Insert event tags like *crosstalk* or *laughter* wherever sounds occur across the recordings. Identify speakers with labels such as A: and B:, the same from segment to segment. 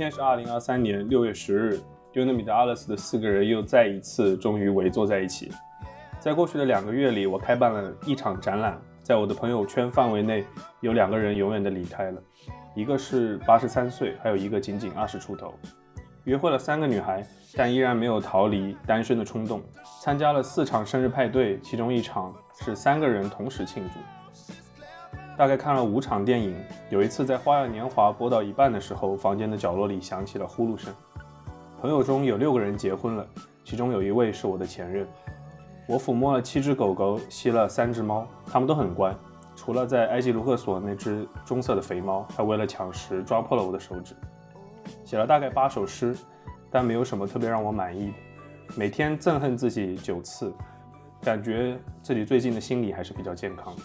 A: 今天是二零二三年六月十日 d u n a m i 的 Alice 的四个人又再一次终于围坐在一起。在过去的两个月里，我开办了一场展览，在我的朋友圈范围内，有两个人永远的离开了，一个是八十三岁，还有一个仅仅二十出头。约会了三个女孩，但依然没有逃离单身的冲动。参加了四场生日派对，其中一场是三个人同时庆祝。大概看了五场电影。有一次在《花样年华》播到一半的时候，房间的角落里响起了呼噜声。朋友中有六个人结婚了，其中有一位是我的前任。我抚摸了七只狗狗，吸了三只猫，它们都很乖，除了在埃及卢克索那只棕色的肥猫，它为了抢食抓破了我的手指。写了大概八首诗，但没有什么特别让我满意的。每天憎恨自己九次，感觉自己最近的心理还是比较健康的。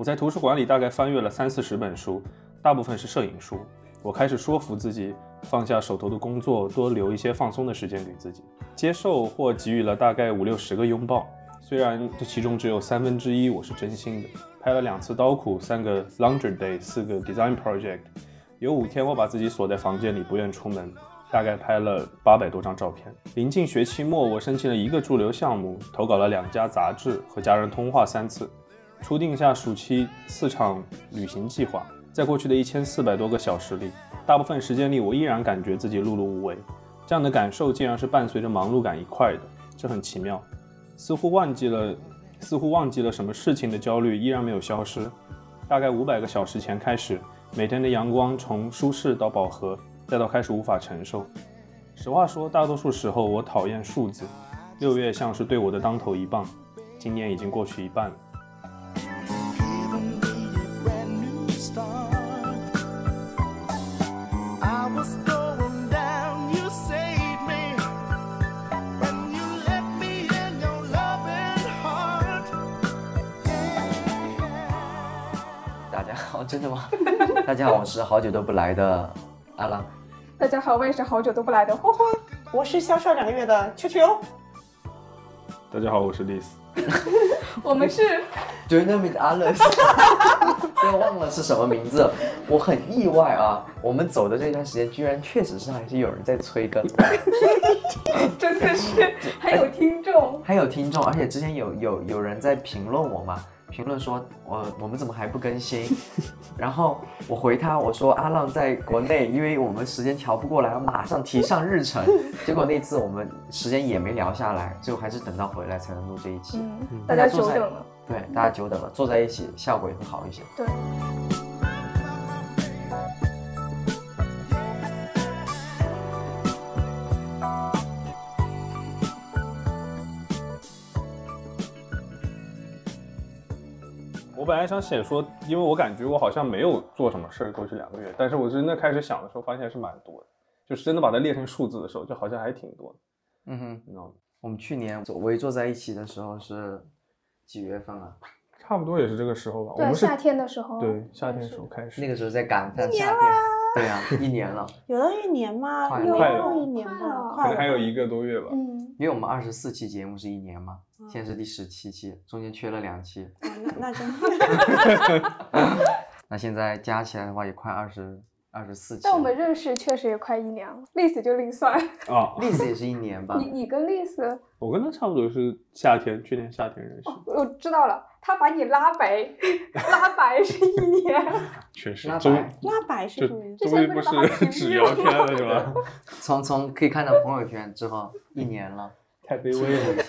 A: 我在图书馆里大概翻阅了三四十本书，大部分是摄影书。我开始说服自己放下手头的工作，多留一些放松的时间给自己。接受或给予了大概五六十个拥抱，虽然这其中只有三分之一我是真心的。拍了两次刀库，三个 laundry day，四个 design project。有五天我把自己锁在房间里，不愿出门，大概拍了八百多张照片。临近学期末，我申请了一个驻留项目，投稿了两家杂志，和家人通话三次，初定下暑期四场旅行计划。在过去的一千四百多个小时里，大部分时间里我依然感觉自己碌碌无为。这样的感受竟然是伴随着忙碌感一块的，这很奇妙。似乎忘记了，似乎忘记了什么事情的焦虑依然没有消失。大概五百个小时前开始。每天的阳光从舒适到饱和，再到开始无法承受。实话说，大多数时候我讨厌数字。六月像是对我的当头一棒，今年已经过去一半了。
B: 真的吗？*laughs* 大家好，我是好久都不来的阿郎。
C: 大家好，我也是好久都不来的花花。
D: 我是消失两个月的秋秋。
A: 大家好，我是丽丝。*laughs*
C: 我们是
B: Do you know me, Alice？不要忘了是什么名字，我很意外啊！我们走的这段时间，居然确实是还是有人在催更。*laughs*
C: 真的是，还有听众，
B: 还有听众，而且之前有有有人在评论我嘛。评论说，我我们怎么还不更新？*laughs* 然后我回他，我说阿浪在国内，因为我们时间调不过来，马上提上日程。*laughs* 结果那次我们时间也没聊下来，最后还是等到回来才能录这一期。
C: 大家久等了。
B: 对，大家久等了，坐在一起效果也会好一些。
C: 对。
A: 本来想写说，因为我感觉我好像没有做什么事儿过去两个月，但是我真的开始想的时候，发现是蛮多的，就是真的把它列成数字的时候，就好像还挺多的。
B: 嗯哼，你知道吗？我们去年围坐在一起的时候是几月份啊？
A: 差不多也是这个时候吧。
C: 对，夏天的时候。
A: 对，夏天的时候开始。
B: 那个时候在感叹夏天。*laughs* 对呀，一年了。
D: 有了一年吗？
A: 快
D: 了，一年了，
A: 可能还有一个多月吧。
C: 嗯，
B: 因为我们二十四期节目是一年嘛。现在是第十七期，中间缺了两期。
D: 那那真。*laughs* *laughs*
B: 那现在加起来的话也快二十二十四期。
C: 但我们认识确实也快一年了，历史就另算。
A: 啊，*laughs*
B: 历史也是一年吧？
C: 你你跟历史？
A: 我跟他差不多是夏天，去年夏天认识。
C: 我知道了，他把你拉白，*laughs* 拉白是一年。*laughs*
A: 确实，
B: 拉白
D: 拉白是什么？
A: 终于不是只聊天了，是吧？
B: 从从可以看到朋友圈之后一年了。
A: 太卑微了。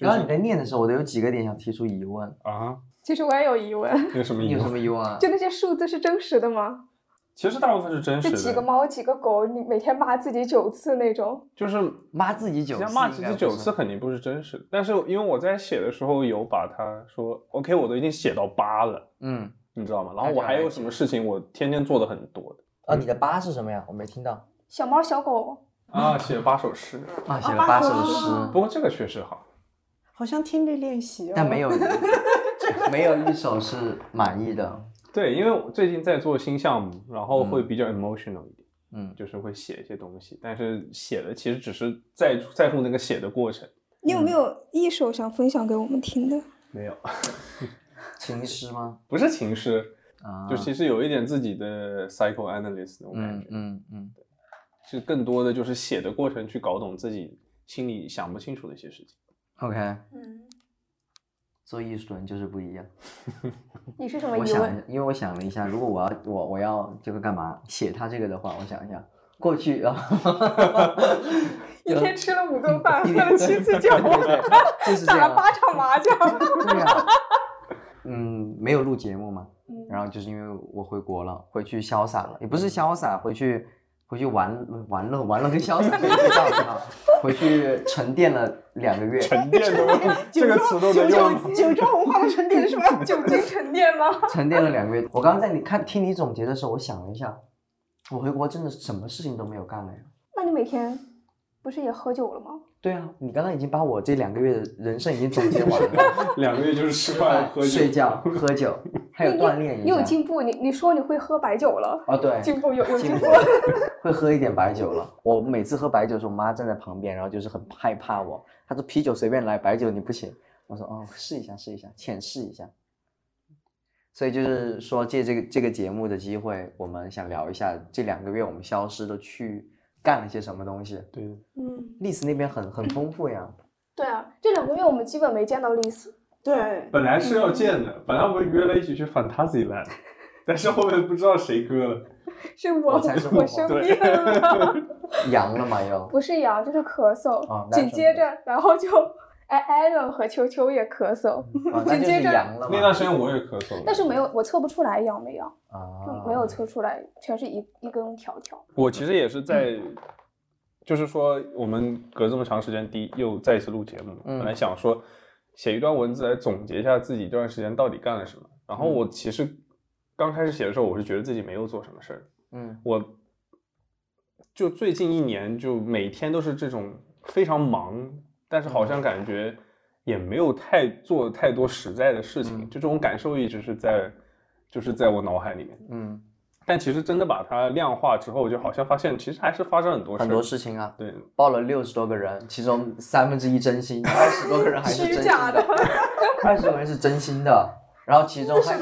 B: 刚刚你在念的时候，我都有几个点想提出疑问
A: 啊。
C: 其实我也有疑问。
A: 有什么疑问？
B: 有什么疑问啊？
C: 就那些数字是真实的吗？
A: 其实大部分是真实的。
C: 就几个猫，几个狗，你每天骂自己九次那种。
A: 就是
B: 骂自己九次。
A: 骂自己九次肯定不是真实的，但是因为我在写的时候有把它说，OK，我都已经写到八了，
B: 嗯，
A: 你知道吗？然后我还有什么事情，我天天做的很多的。
B: 啊，你的八是什么呀？我没听到。
C: 小猫小狗。
A: 啊，写了八首诗
B: 啊，写了八首诗。
A: 不过这个确实好，
D: 好像听力练习哦。
B: 但没有，*laughs* 没有一首是满意的。
A: 对，因为我最近在做新项目，然后会比较 emotional 一点，
B: 嗯，
A: 就是会写一些东西，但是写的其实只是在在乎那个写的过程。
C: 你有没有一首想分享给我们听的？
A: 没有。*laughs*
B: 情诗吗？
A: 不是情诗。
B: 啊，
A: 就其实有一点自己的 psychoanalyst 那种感
B: 嗯
A: 觉，
B: 嗯嗯，
A: 是更多的就是写的过程去搞懂自己心里想不清楚的一些事情。
B: OK，
C: 嗯，
B: 做艺术的人就是不一样。*laughs*
C: 你是什么
B: 我想
C: 疑问？，
B: 因为我想了一下，如果我要我我要这个干嘛写他这个的话，我想一下，过去啊，*laughs*
C: 一天吃了五顿饭，*laughs*
B: 一
C: 喝了七次酒。打了八场麻将。
B: 对呀、嗯，没有录节目嘛，
C: 嗯
B: 然后就是因为我回国了，回去潇洒了，也不是潇洒，回去回去玩玩乐，玩乐跟潇洒没一道理啊，回去沉淀了两个月，
A: 沉淀了，*laughs* 这个词都能用吗？
D: 酒庄文化的沉淀是吧？*laughs*
C: 酒精沉淀吗？
B: 沉淀了两个月。我刚刚在你看听你总结的时候，我想了一下，我回国真的什么事情都没有干了呀。
C: 那你每天不是也喝酒了吗？
B: 对啊，你刚刚已经把我这两个月的人生已经总结完了，*laughs*
A: 两个月就是吃饭、喝酒、
B: 睡觉、*laughs* 喝酒，还有锻炼一下。
C: 你有进步，你你说你会喝白酒了，
B: 哦，对，
C: 进步有有进步。*laughs*
B: 会喝一点白酒了。我每次喝白酒的时候，我妈站在旁边，然后就是很害怕我。她说啤酒随便来，白酒你不行。我说哦，试一下，试一下，浅试一下。所以就是说，借这个这个节目的机会，我们想聊一下这两个月我们消失的去干了些什么东西。
A: 对，
C: 嗯，
B: 历史那边很很丰富呀，*coughs*
C: 对啊，这两个月我们基本没见到丽丝。
D: 对，
A: 本来是要见的，本来我们约了一起去 Fantasyland，*laughs* 但是后面不知道谁割了。*laughs*
C: 是我
B: 我
C: 生病了，*laughs*
B: 阳了嘛又。
C: 不是阳就是咳嗽，紧接着然后就哎艾伦和秋秋也咳嗽，*laughs* 紧接着。
A: 那段时间我也咳嗽了，
C: 但是没有我测不出来阳没阳，
B: 啊
C: 就，没有测出来，全是一一根条条。
A: 我其实也是在，就是说我们隔这么长时间，第一又再一次录节目，
B: 嗯
A: 本来想说写一段文字来总结一下自己这段时间到底干了什么。然后我其实刚开始写的时候，我是觉得自己没有做什么事儿，
B: 嗯
A: 我就最近一年就每天都是这种非常忙，但是好像感觉也没有太做太多实在的事情，
B: 嗯。
A: 就这种感受一直是在就是在我脑海里面。
B: 嗯，
A: 但其实真的把它量化之后，就好像发现其实还是发生很多事
B: 很多事情啊。
A: 对，
B: 报了六十多个人，其中三分之一真心，二十多个人还是 *laughs* 真心
C: 虚假的，
B: 二十多个人是真心的，然后其中还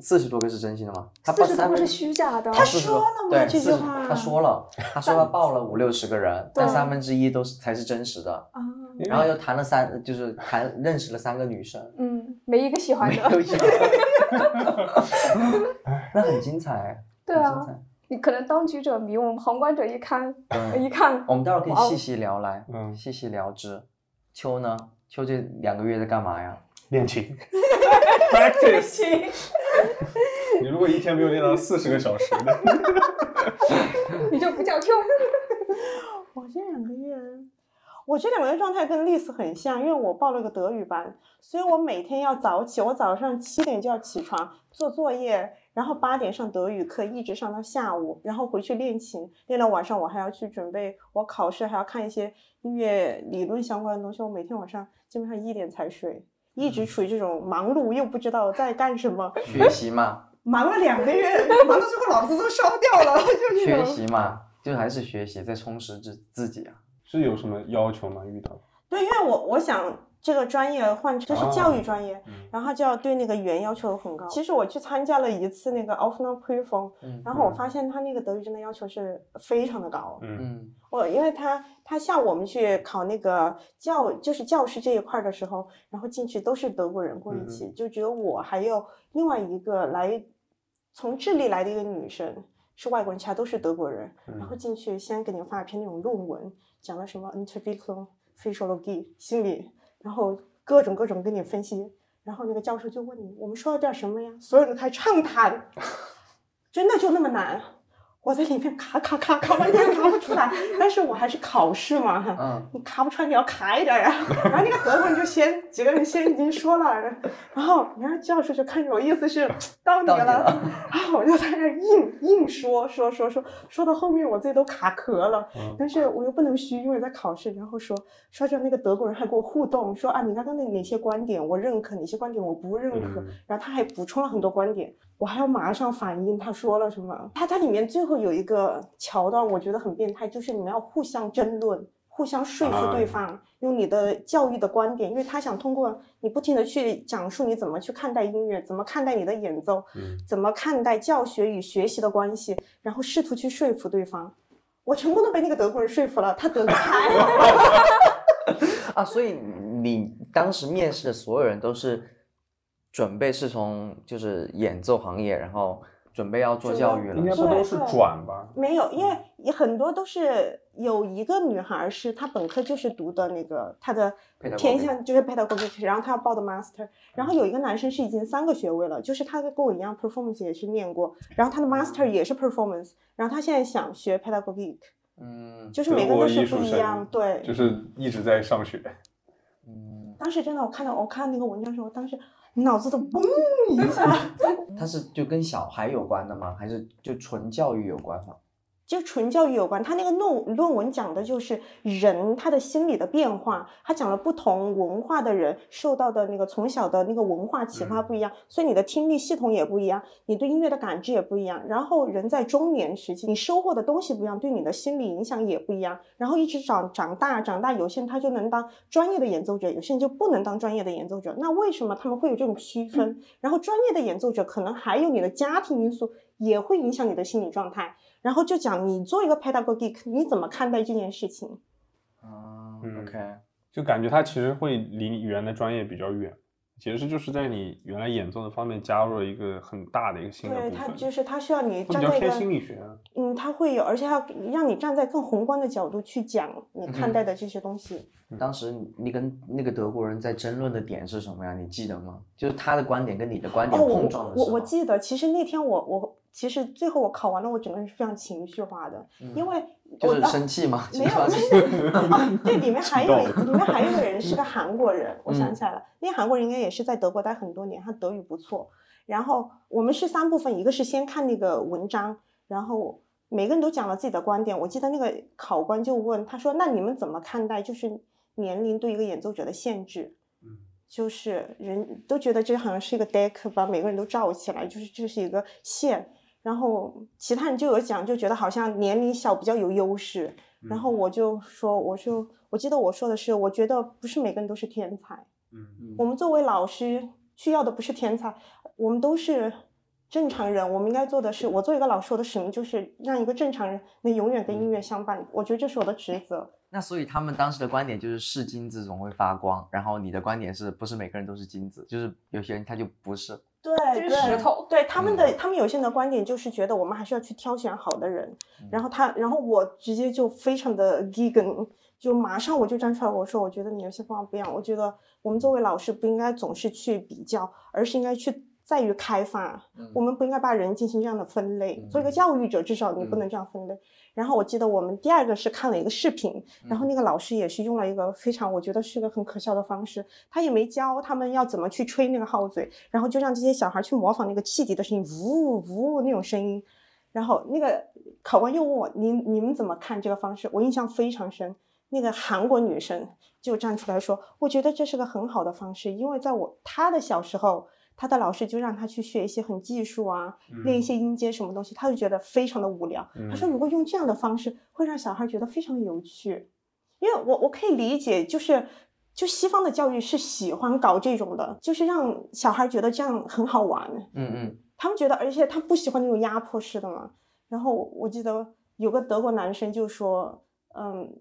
B: 四十多个是真心的吗？他
C: 四十多个是虚假的。*laughs*
B: 他说
D: 了吗
B: 对，
D: 这句话
B: 他说了，他说他报了五六十个人，但三分之一都是才是真实的，
D: 啊，
B: 然后又谈了三，就是谈认识了三个女生，
C: 嗯，没一个喜欢
B: 没
C: 的。*laughs*
B: 那很精彩，
C: 对啊。你可能当局者迷，我们旁观者一看，一看
B: 我们待会儿可以细细聊来，
A: 嗯
B: 细细聊之。秋呢？秋这两个月在干嘛呀？
A: 练琴 *laughs*，practice。*laughs* 你如果一天没有练到四十个小时的，*laughs*
C: 你就不叫 Q。
D: 我这两个月，我这两个月状态跟丽丝很像，因为我报了个德语班，所以我每天要早起，我早上七点就要起床做作业，然后八点上德语课，一直上到下午，然后回去练琴，练到晚上我还要去准备我考试，还要看一些音乐理论相关的东西，我每天晚上基本上一点才睡。一直处于这种忙碌又不知道在干什么，
B: 学习嘛，
D: 忙了两个月，忙到最后脑子都烧掉了，*laughs* 就这
B: 学。习嘛，就还是学习，在充实自自己啊。
A: 是有什么要求吗？遇到？
D: 对，因为我我想这个专业换这是教育专业，
A: 嗯
D: 然后就要对那个语言要求很高。其实我去参加了一次那个 Aufnahmeprüfung，
B: 嗯
D: 然后我发现他那个德语真的要求是非常的高。
A: 嗯
B: 嗯
D: 我因为他他像我们去考那个教就是教师这一块儿的时候，然后进去都是德国人过一起，就只有我还有另外一个来从智利来的一个女生是外国人，其他都是德国人。然后进去先给你发一篇那种论文，讲的什么 Interview Physiology 心理，然后各种各种跟你分析。然后那个教授就问你，我们说了点什么呀？所有人都开始畅谈，*laughs* 真的就那么难？我在里面卡卡卡卡半天卡不出来，但是我还是考试嘛，
B: 嗯
D: 你卡不出来你要卡一点呀。*laughs* 然后那个德国人就先几个人先已经说了，然后然后教授就看着我，意思是 *laughs* 到你了，
B: 你 *laughs* 了
D: 然后我就在那硬硬说说说说，说到后面我自己都卡壳了，
A: 嗯。
D: 但是我又不能虚，因为在考试，然后说说着那个德国人还跟我互动，说啊你刚刚的哪些观点我认可，哪些观点我不认可，
A: 嗯。
D: 然后他还补充了很多观点，我还要马上反应他说了什么。他它里面最后有一个桥段，我觉得很变态，就是你们要互相争论。互相说服
A: 啊
D: 对方，用你的教育的观点，因为他想通过你不停的去讲述你怎么去看待音乐，怎么看待你的演奏，
A: 嗯
D: 怎么看待教学与学习的关系，然后试图去说服对方。我成功的被那个德国人说服了，他德语太好了。*laughs*
B: 啊，所以你当时面试的所有人都是准备是从就是演奏行业，然后准备要做教育了
A: 应，该不都是转吧？
D: 没有，因为很多都是有一个女孩儿是她本科就是读的那个她的偏向就是 pedagogic，然后她要报的 master，然后有一个男生是已经三个学位了，就是他跟我一样 performance 也是念过，然后他的 master 也是 performance，然后他现在想学 pedagogic，
B: 嗯
D: 就是每个人都是不一样，对，
A: 就是一直在上学。
B: 嗯，
D: 当时真的我看到我看那个文章的时候，当时脑子都嘣 *laughs* 一下。
B: 它是就跟小孩有关的吗？还是就纯教育有关吗？
D: 就纯教育有关，他那个论论文讲的就是人他的心理的变化，他讲了不同文化的人受到的那个从小的那个文化启发不一样，所以你的听力系统也不一样，你对音乐的感知也不一样。然后人在中年时期，你收获的东西不一样，对你的心理影响也不一样。然后一直长长大长大，有些人他就能当专业的演奏者，有些人就不能当专业的演奏者。那为什么他们会有这种区分？然后专业的演奏者可能还有你的家庭因素也会影响你的心理状态。然后就讲你做一个 pedagogic，你怎么看待这件事情？
B: 啊
A: 嗯
B: ，OK，
A: 就感觉它其实会离你原来专业比较远，其实就是在你原来演奏的方面加入了一个很大的一个新的
D: 对
A: 部分，
D: 他就是他需要你站在一个
A: 心理学啊。
D: 嗯，他会有，而且要让你站在更宏观的角度去讲你看待的这些东西。
B: 当时你跟那个德国人在争论的点是什么呀？你记得吗？就是他的观点跟你的观点碰撞的时候。
D: 我我记得，其实那天我我其实最后我考完了，我整个人是非常情绪化的，因为
B: 嗯就是
D: 我
B: 生气吗？
D: 没有，*laughs*
B: 是
D: 没有哦对，里面还有 *laughs* 里面还有一个人是个韩国人，我想
B: 嗯
D: 起来了，那个韩国人应该也是在德国待很多年，他德语不错。然后我们是三部分，一个是先看那个文章，然后每个人都讲了自己的观点。我记得那个考官就问他说：“那你们怎么看待就是年龄对一个演奏者的限制？”
A: 嗯
D: 就是人都觉得这好像是一个 deck，把每个人都罩起来，就是这是一个线。然后其他人就有讲，就觉得好像年龄小比较有优势。然后我就说，我就我记得我说的是，我觉得不是每个人都是天才。
A: 嗯
D: 我们作为老师需要的不是天才，我们都是正常人。我们应该做的是，我作为一个老师，我的使命就是让一个正常人能永远跟音乐相伴。我觉得这是我的职责。
B: 那所以他们当时的观点就是是金子总会发光，然后你的观点是不是每个人都是金子？就是有些人他就不是。
D: 对，
C: 就是
D: 对
C: 石头
D: 对他们的，他们有些人的观点就是觉得我们还是要去挑选好的人。然后他，然后我直接就非常的 gigan，就马上我就站出来，我说我觉得你有些方法不一样。我觉得我们作为老师不应该总是去比较，而是应该去在于开发。我们不应该把人进行这样的分类。做一个教育者，至少你不能这样分类。然后我记得我们第二个是看了一个视频，然后那个老师也是用了一个非常我觉得是个很可笑的方式，他也没教他们要怎么去吹那个号嘴，然后就让这些小孩去模仿那个汽笛的声音，呜呜那种声音。然后那个考官又问我，你你们怎么看这个方式？我印象非常深。那个韩国女生就站出来说，我觉得这是个很好的方式，因为在我她的小时候，她的老师就让他去学一些很技术啊，练一些音阶什么东西，他就觉得非常的无聊。他说，如果用这样的方式，会让小孩觉得非常有趣。因为我我可以理解，就是就西方的教育是喜欢搞这种的，就是让小孩觉得这样很好玩。
B: 嗯嗯，
D: 他们觉得，而且他不喜欢那种压迫式的嘛。然后我记得有个德国男生就说，嗯，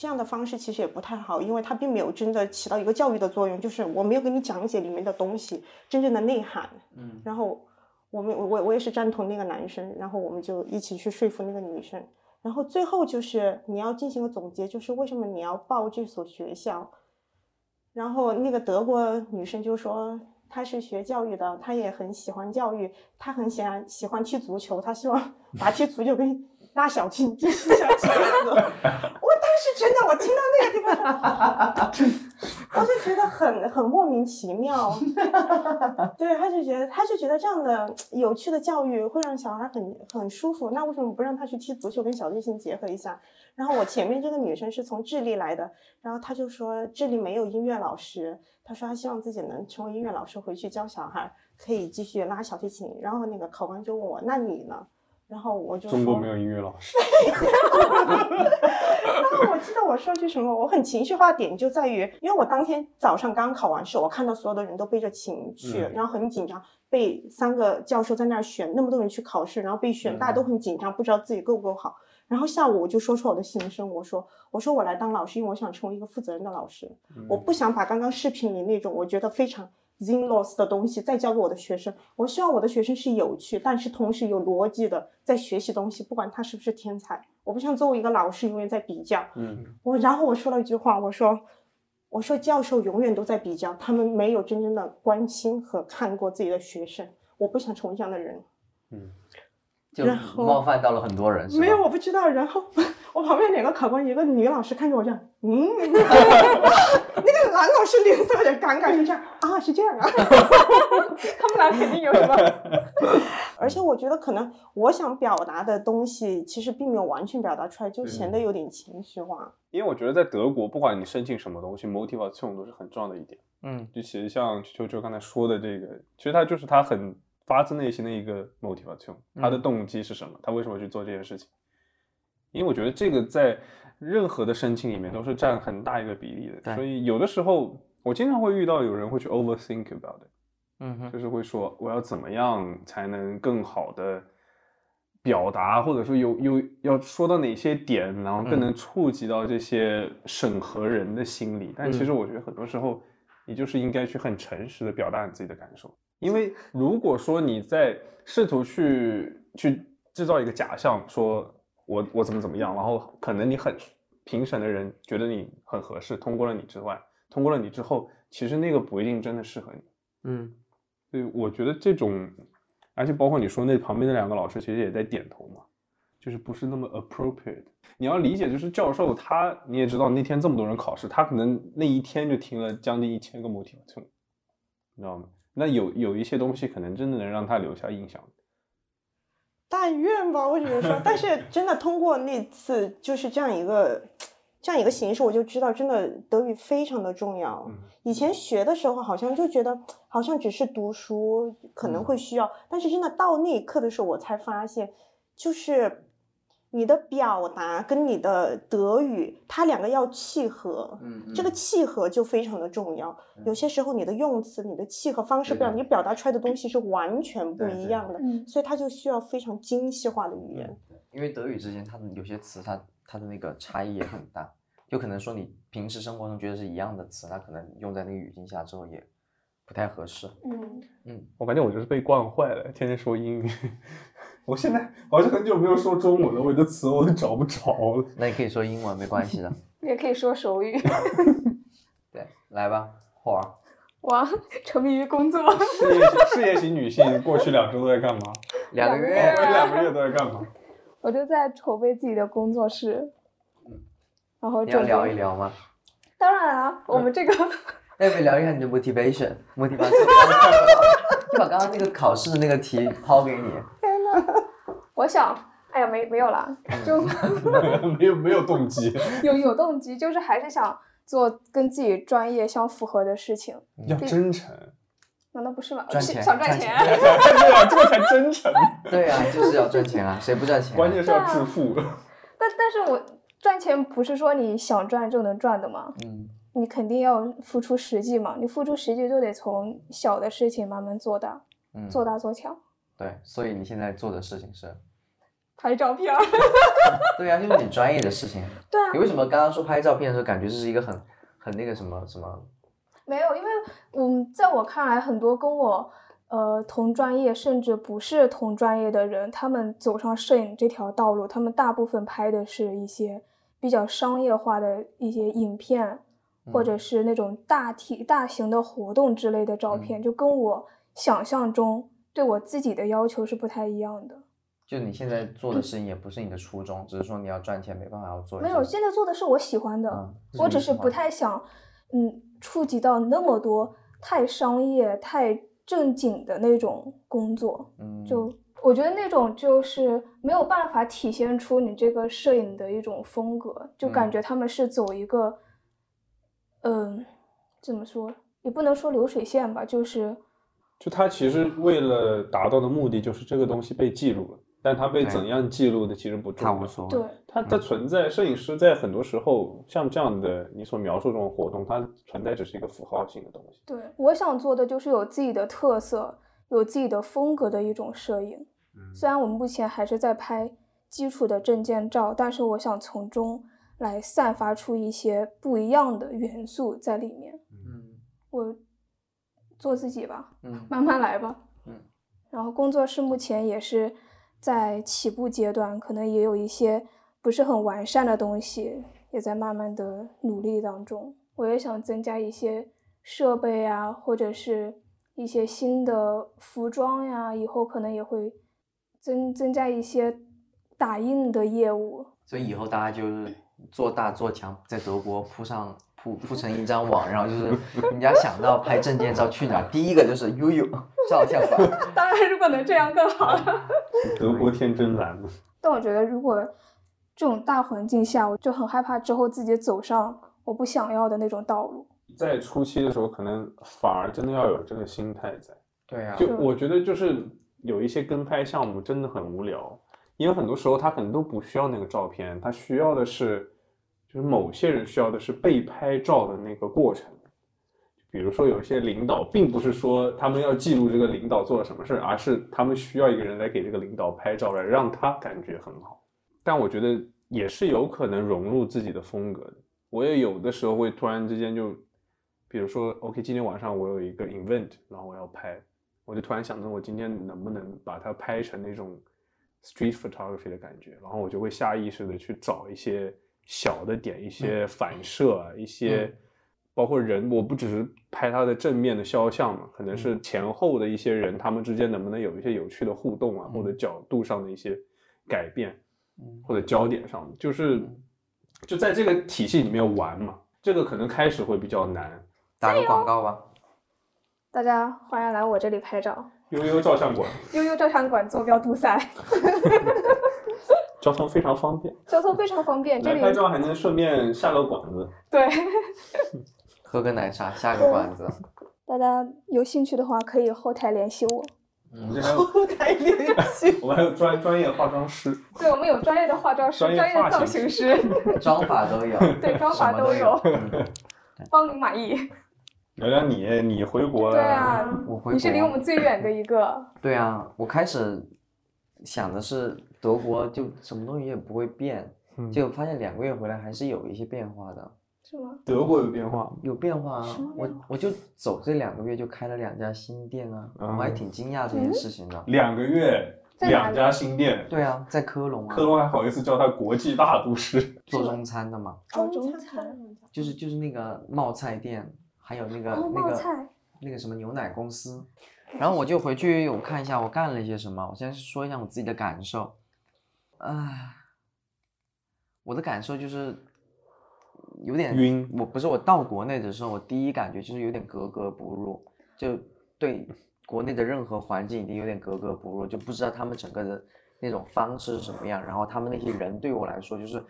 D: 这样的方式其实也不太好，因为他并没有真的起到一个教育的作用，就是我没有给你讲解里面的东西真正的内涵。
B: 嗯
D: 然后我们我我也是赞同那个男生，然后我们就一起去说服那个女生。然后最后就是你要进行个总结，就是为什么你要报这所学校。然后那个德国女生就说，她是学教育的，她也很喜欢教育，她很喜欢喜欢踢足球，她希望 *laughs* 把踢足球跟拉小提继续下去。*laughs* 我当时真的，我听到那个地方，*laughs* 我就觉得很很莫名其妙。*laughs* 对，他就觉得他就觉得这样的有趣的教育会让小孩很很舒服，那为什么不让他去踢足球跟小提琴结合一下？然后我前面这个女生是从智利来的，然后她就说智利没有音乐老师，她说她希望自己能成为音乐老师，回去教小孩可以继续拉小提琴。然后那个考官就问我，那你呢？然后我就说
A: 中国没有音乐老师，*laughs*
D: 然后我记得我说句什么，我很情绪化的点就在于，因为我当天早上刚考完试，我看到所有的人都背着琴去，
A: 嗯
D: 然后很紧张，被三个教授在那儿选，那么多人去考试，然后被选，
A: 嗯
D: 大家都很紧张，不知道自己够不够好。然后下午我就说出我的心声，我说我说我来当老师，因为我想成为一个负责任的老师，
A: 嗯
D: 我不想把刚刚视频里那种我觉得非常 zin loss 的东西再教给我的学生。我希望我的学生是有趣，但是同时有逻辑的在学习东西，不管他是不是天才。我不想作为一个老师永远在比较。
A: 嗯
D: 我然后我说了一句话，我说我说教授永远都在比较，他们没有真正的关心和看过自己的学生。我不想成为这样的人。
A: 嗯，
B: 就冒犯到了很多人，
D: 没有，我不知道。然后我旁边两个考官，一个女老师看着我这样，嗯，*laughs* 那个男老师脸色有点尴尬，就这样啊，是这样啊。*laughs*
C: 他们俩肯定有什么？*laughs*
D: 而且我觉得可能我想表达的东西，其实并没有完全表达出来，就显得有点情绪化。
A: 因为我觉得在德国，不管你申请什么东西，motivation 都是很重要的一点。
B: 嗯
A: 就其实像秋秋刚才说的这个，其实他就是他很发自内心的一个 motivation，他的
B: 嗯。
A: 动机是什么？他为什么去做这件事情？因为我觉得这个在任何的申请里面都是占很大一个比例的，所以有的时候我经常会遇到有人会去 overthink about it，
B: 嗯哼，
A: 就是会说我要怎么样才能更好的表达，或者说有有要说到哪些点，然后更
B: 嗯。
A: 能触及到这些审核人的心理。但其实
B: 嗯
A: 我觉得很多时候，你就是应该去很诚实的表达你自己的感受，因为如果说你在试图去去制造一个假象，说我我怎么怎么样，然后可能你很评审的人觉得你很合适，通过了你之外，通过了你之后，其实那个不一定真的适合你。
B: 嗯
A: 对，我觉得这种，而且包括你说那旁边那两个老师，其实也在点头嘛，就是不是那么 appropriate。你要理解，就是教授他，你也知道那天这么多人考试，他可能那一天就听了将近一千个 motivation，你知道吗？那有有一些东西可能真的能让他留下印象。
D: 但愿吧，我只能说，但是真的通过那次就是这样一个这样一个形式，我就知道真的德语非常的重要。
A: 嗯
D: 以前学的时候好像就觉得好像只是读书可能会需要，但是真的到那一刻的时候，我才发现，就是你的表达跟你的德语，它两个要契合。
B: 嗯
D: 这个契合就非常的重要。有些时候你的用词、你的契合方式不一样，你表达出来的东西是完全不一样的，
C: 嗯
D: 所以它就需要非常精细化的语言。
B: 因为德语之间它的有些词它它的那个差异也很大，就可能说你平时生活中觉得是一样的词，它可能用在那个语境下之后也不太合适。
C: 嗯，
B: 嗯，
A: 我感觉我就是被惯坏了，天天说英语。我现在好像很久没有说中文了，我的词我都找不着了。
B: 那你可以说英文没关系的。*laughs*
C: 也可以说手语。*laughs*
B: 对，来吧，霍儿。
C: 哇，沉迷于工作。
A: 事业型事业型女性过去两周都在干嘛？
B: 两个月
A: 两个月都在干嘛？
C: 我就在筹备自己的工作室，嗯然后
B: 你要聊一。聊吗？
C: 当然啊，我们这个
B: 要不要聊一下你的 motivation motivation？*laughs* 就把刚刚那个考试的那个题抛给你。
C: 我想，哎呀，没没有啦，就 *laughs*
A: 没有没有动机，*laughs*
C: 有有动机，就是还是想做跟自己专业相符合的事情。
A: 要真诚。
C: 难道不是吗？
B: 赚钱
C: 是想赚
B: 赚
C: 钱。*laughs*
B: 钱
A: 对啊，这个才真诚。
B: 对呀、就是要赚钱啊，谁不赚钱、啊？
A: 关键是要致富。
C: 但但是我赚钱不是说你想赚就能赚的嘛，
B: 嗯，
C: 你肯定要付出实际嘛，你付出实际就得从小的事情慢慢做大，
B: 嗯
C: 做大做强。
B: 对，所以你现在做的事情是，
C: 拍照片儿，*laughs*
B: 对呀、就是你专业的事情。
C: 对啊
B: 你，为什么刚刚说拍照片的时候，感觉这是一个很很那个什么什么？
C: 没有，因为嗯，在我看来，很多跟我呃同专业甚至不是同专业的人，他们走上摄影这条道路，他们大部分拍的是一些比较商业化的一些影片，或者是那种大体大型的活动之类的照片，就跟我想象中对我自己的要求是不太一样的。
B: 就你现在做的事情也不是你的初衷，只是说你要赚钱，没办法要做。
C: 没有，现在做的是我喜欢的，
B: 嗯
C: 我只是不太想，嗯，触及到那么多太商业、太正经的那种工作。
B: 嗯，
C: 就我觉得那种就是没有办法体现出你这个摄影的一种风格，就感
B: 嗯
C: 觉他们是走一个，嗯、怎么说，也不能说流水线吧，就是
A: 就他其实为了达到的目的，就是这个东西被记录了。但它被怎样记录的其实不重要。
B: 他无所谓。
C: 对，
A: 它的存在，摄影师在很多时候像这样的你所描述这种活动，它存在只是一个符号性的东西。
C: 对，我想做的就是有自己的特色、有自己的风格的一种摄影。
A: 嗯
C: 虽然我们目前还是在拍基础的证件照，但是我想从中来散发出一些不一样的元素在里面。
B: 嗯
C: 我做自己吧，
B: 嗯
C: 慢慢来吧。
B: 嗯。
C: 然后工作室目前也是在起步阶段，可能也有一些不是很完善的东西，也在慢慢的努力当中。我也想增加一些设备啊，或者是一些新的服装呀，以后可能也会增增加一些打印的业务。
B: 所以以后大家就是做大做强，在德国铺上铺铺成一张网，然后就是人家想到拍证件照去哪儿，第一个就是悠悠照相馆。*laughs*
C: 当然，如果能这样更好了。
A: 德国天真蓝嘛，
C: 但我觉得，如果这种大环境下，我就很害怕之后自己走上我不想要的那种道路。
A: 在初期的时候，可能反而真的要有这个心态在。
B: 对啊
A: 就我觉得，就是有一些跟拍项目真的很无聊，因为很多时候他可能都不需要那个照片，他需要的是，就是某些人需要的是被拍照的那个过程。比如说，有些领导并不是说他们要记录这个领导做了什么事儿，而是他们需要一个人来给这个领导拍照，来让他感觉很好。但我觉得也是有可能融入自己的风格的。我也有的时候会突然之间就，比如说，OK，今天晚上我有一个 event，然后我要拍，我就突然想着我今天能不能把它拍成那种 street photography 的感觉，然后我就会下意识的去找一些小的点，一些反射啊，一些包括人，我不只是拍他的正面的肖像嘛，可能是前后的一些人，他们之间能不能有一些有趣的互动啊，或者角度上的一些改变，
B: 嗯。
A: 或者焦点上，就是就在这个体系里面玩嘛。这个可能开始会比较难。
B: 打个广告吧。
C: 大家欢迎来我这里拍照，
A: 悠悠照相馆。*laughs*
C: 悠悠照相馆坐标度赛，*laughs*
A: 交通非常方便，
C: 交通非常方便。这里
A: 来拍照还能顺便下个馆子。
C: 对
B: 喝个奶茶，下个馆子。*laughs*
C: 大家有兴趣的话，可以后台联系我。
A: 我们这还有，
D: 后台联系。*laughs*
A: 我们还有专专业化妆师，
C: 对我们有专业的化妆师、
A: 专业
C: 的造型师，
B: 妆法都有，*laughs*
C: 对妆法
B: 都
C: 都有
B: 嗯
C: 帮您满意。
A: 聊聊你，你回国了，
C: 对啊，
B: 我回
C: 你是离我们最远的一个。
B: 对啊，我开始想的是德国就什么东西也不会变，
A: 嗯
B: 结果发现两个月回来还是有一些变化的，
C: 是吗？
A: 德国有变化？
B: 有变化啊！我我就走这两个月就开了两家新店啊，我还
A: 嗯
B: 挺惊讶这件事情的。
A: 两个月，*laughs* 两家新店，
B: 对啊，在科隆啊，
A: 科隆还好意思叫它国际大都市？*laughs*
B: 做中餐的嘛，*laughs*
C: 哦
D: 中
C: 中餐
B: 就是就是那个冒菜店，还有那个、
C: 哦，
B: 那个
C: 菜。
B: 那个什么牛奶公司，然后我就回去我看一下我干了一些什么，我先说一下我自己的感受。唉，我的感受就是有点
A: 晕
B: 我不是我到国内的时候，我第一感觉就是有点格格不入，就对国内的任何环境已经有点格格不入，就不知道他们整个的那种方式是什么样。然后他们那些人对我来说，就是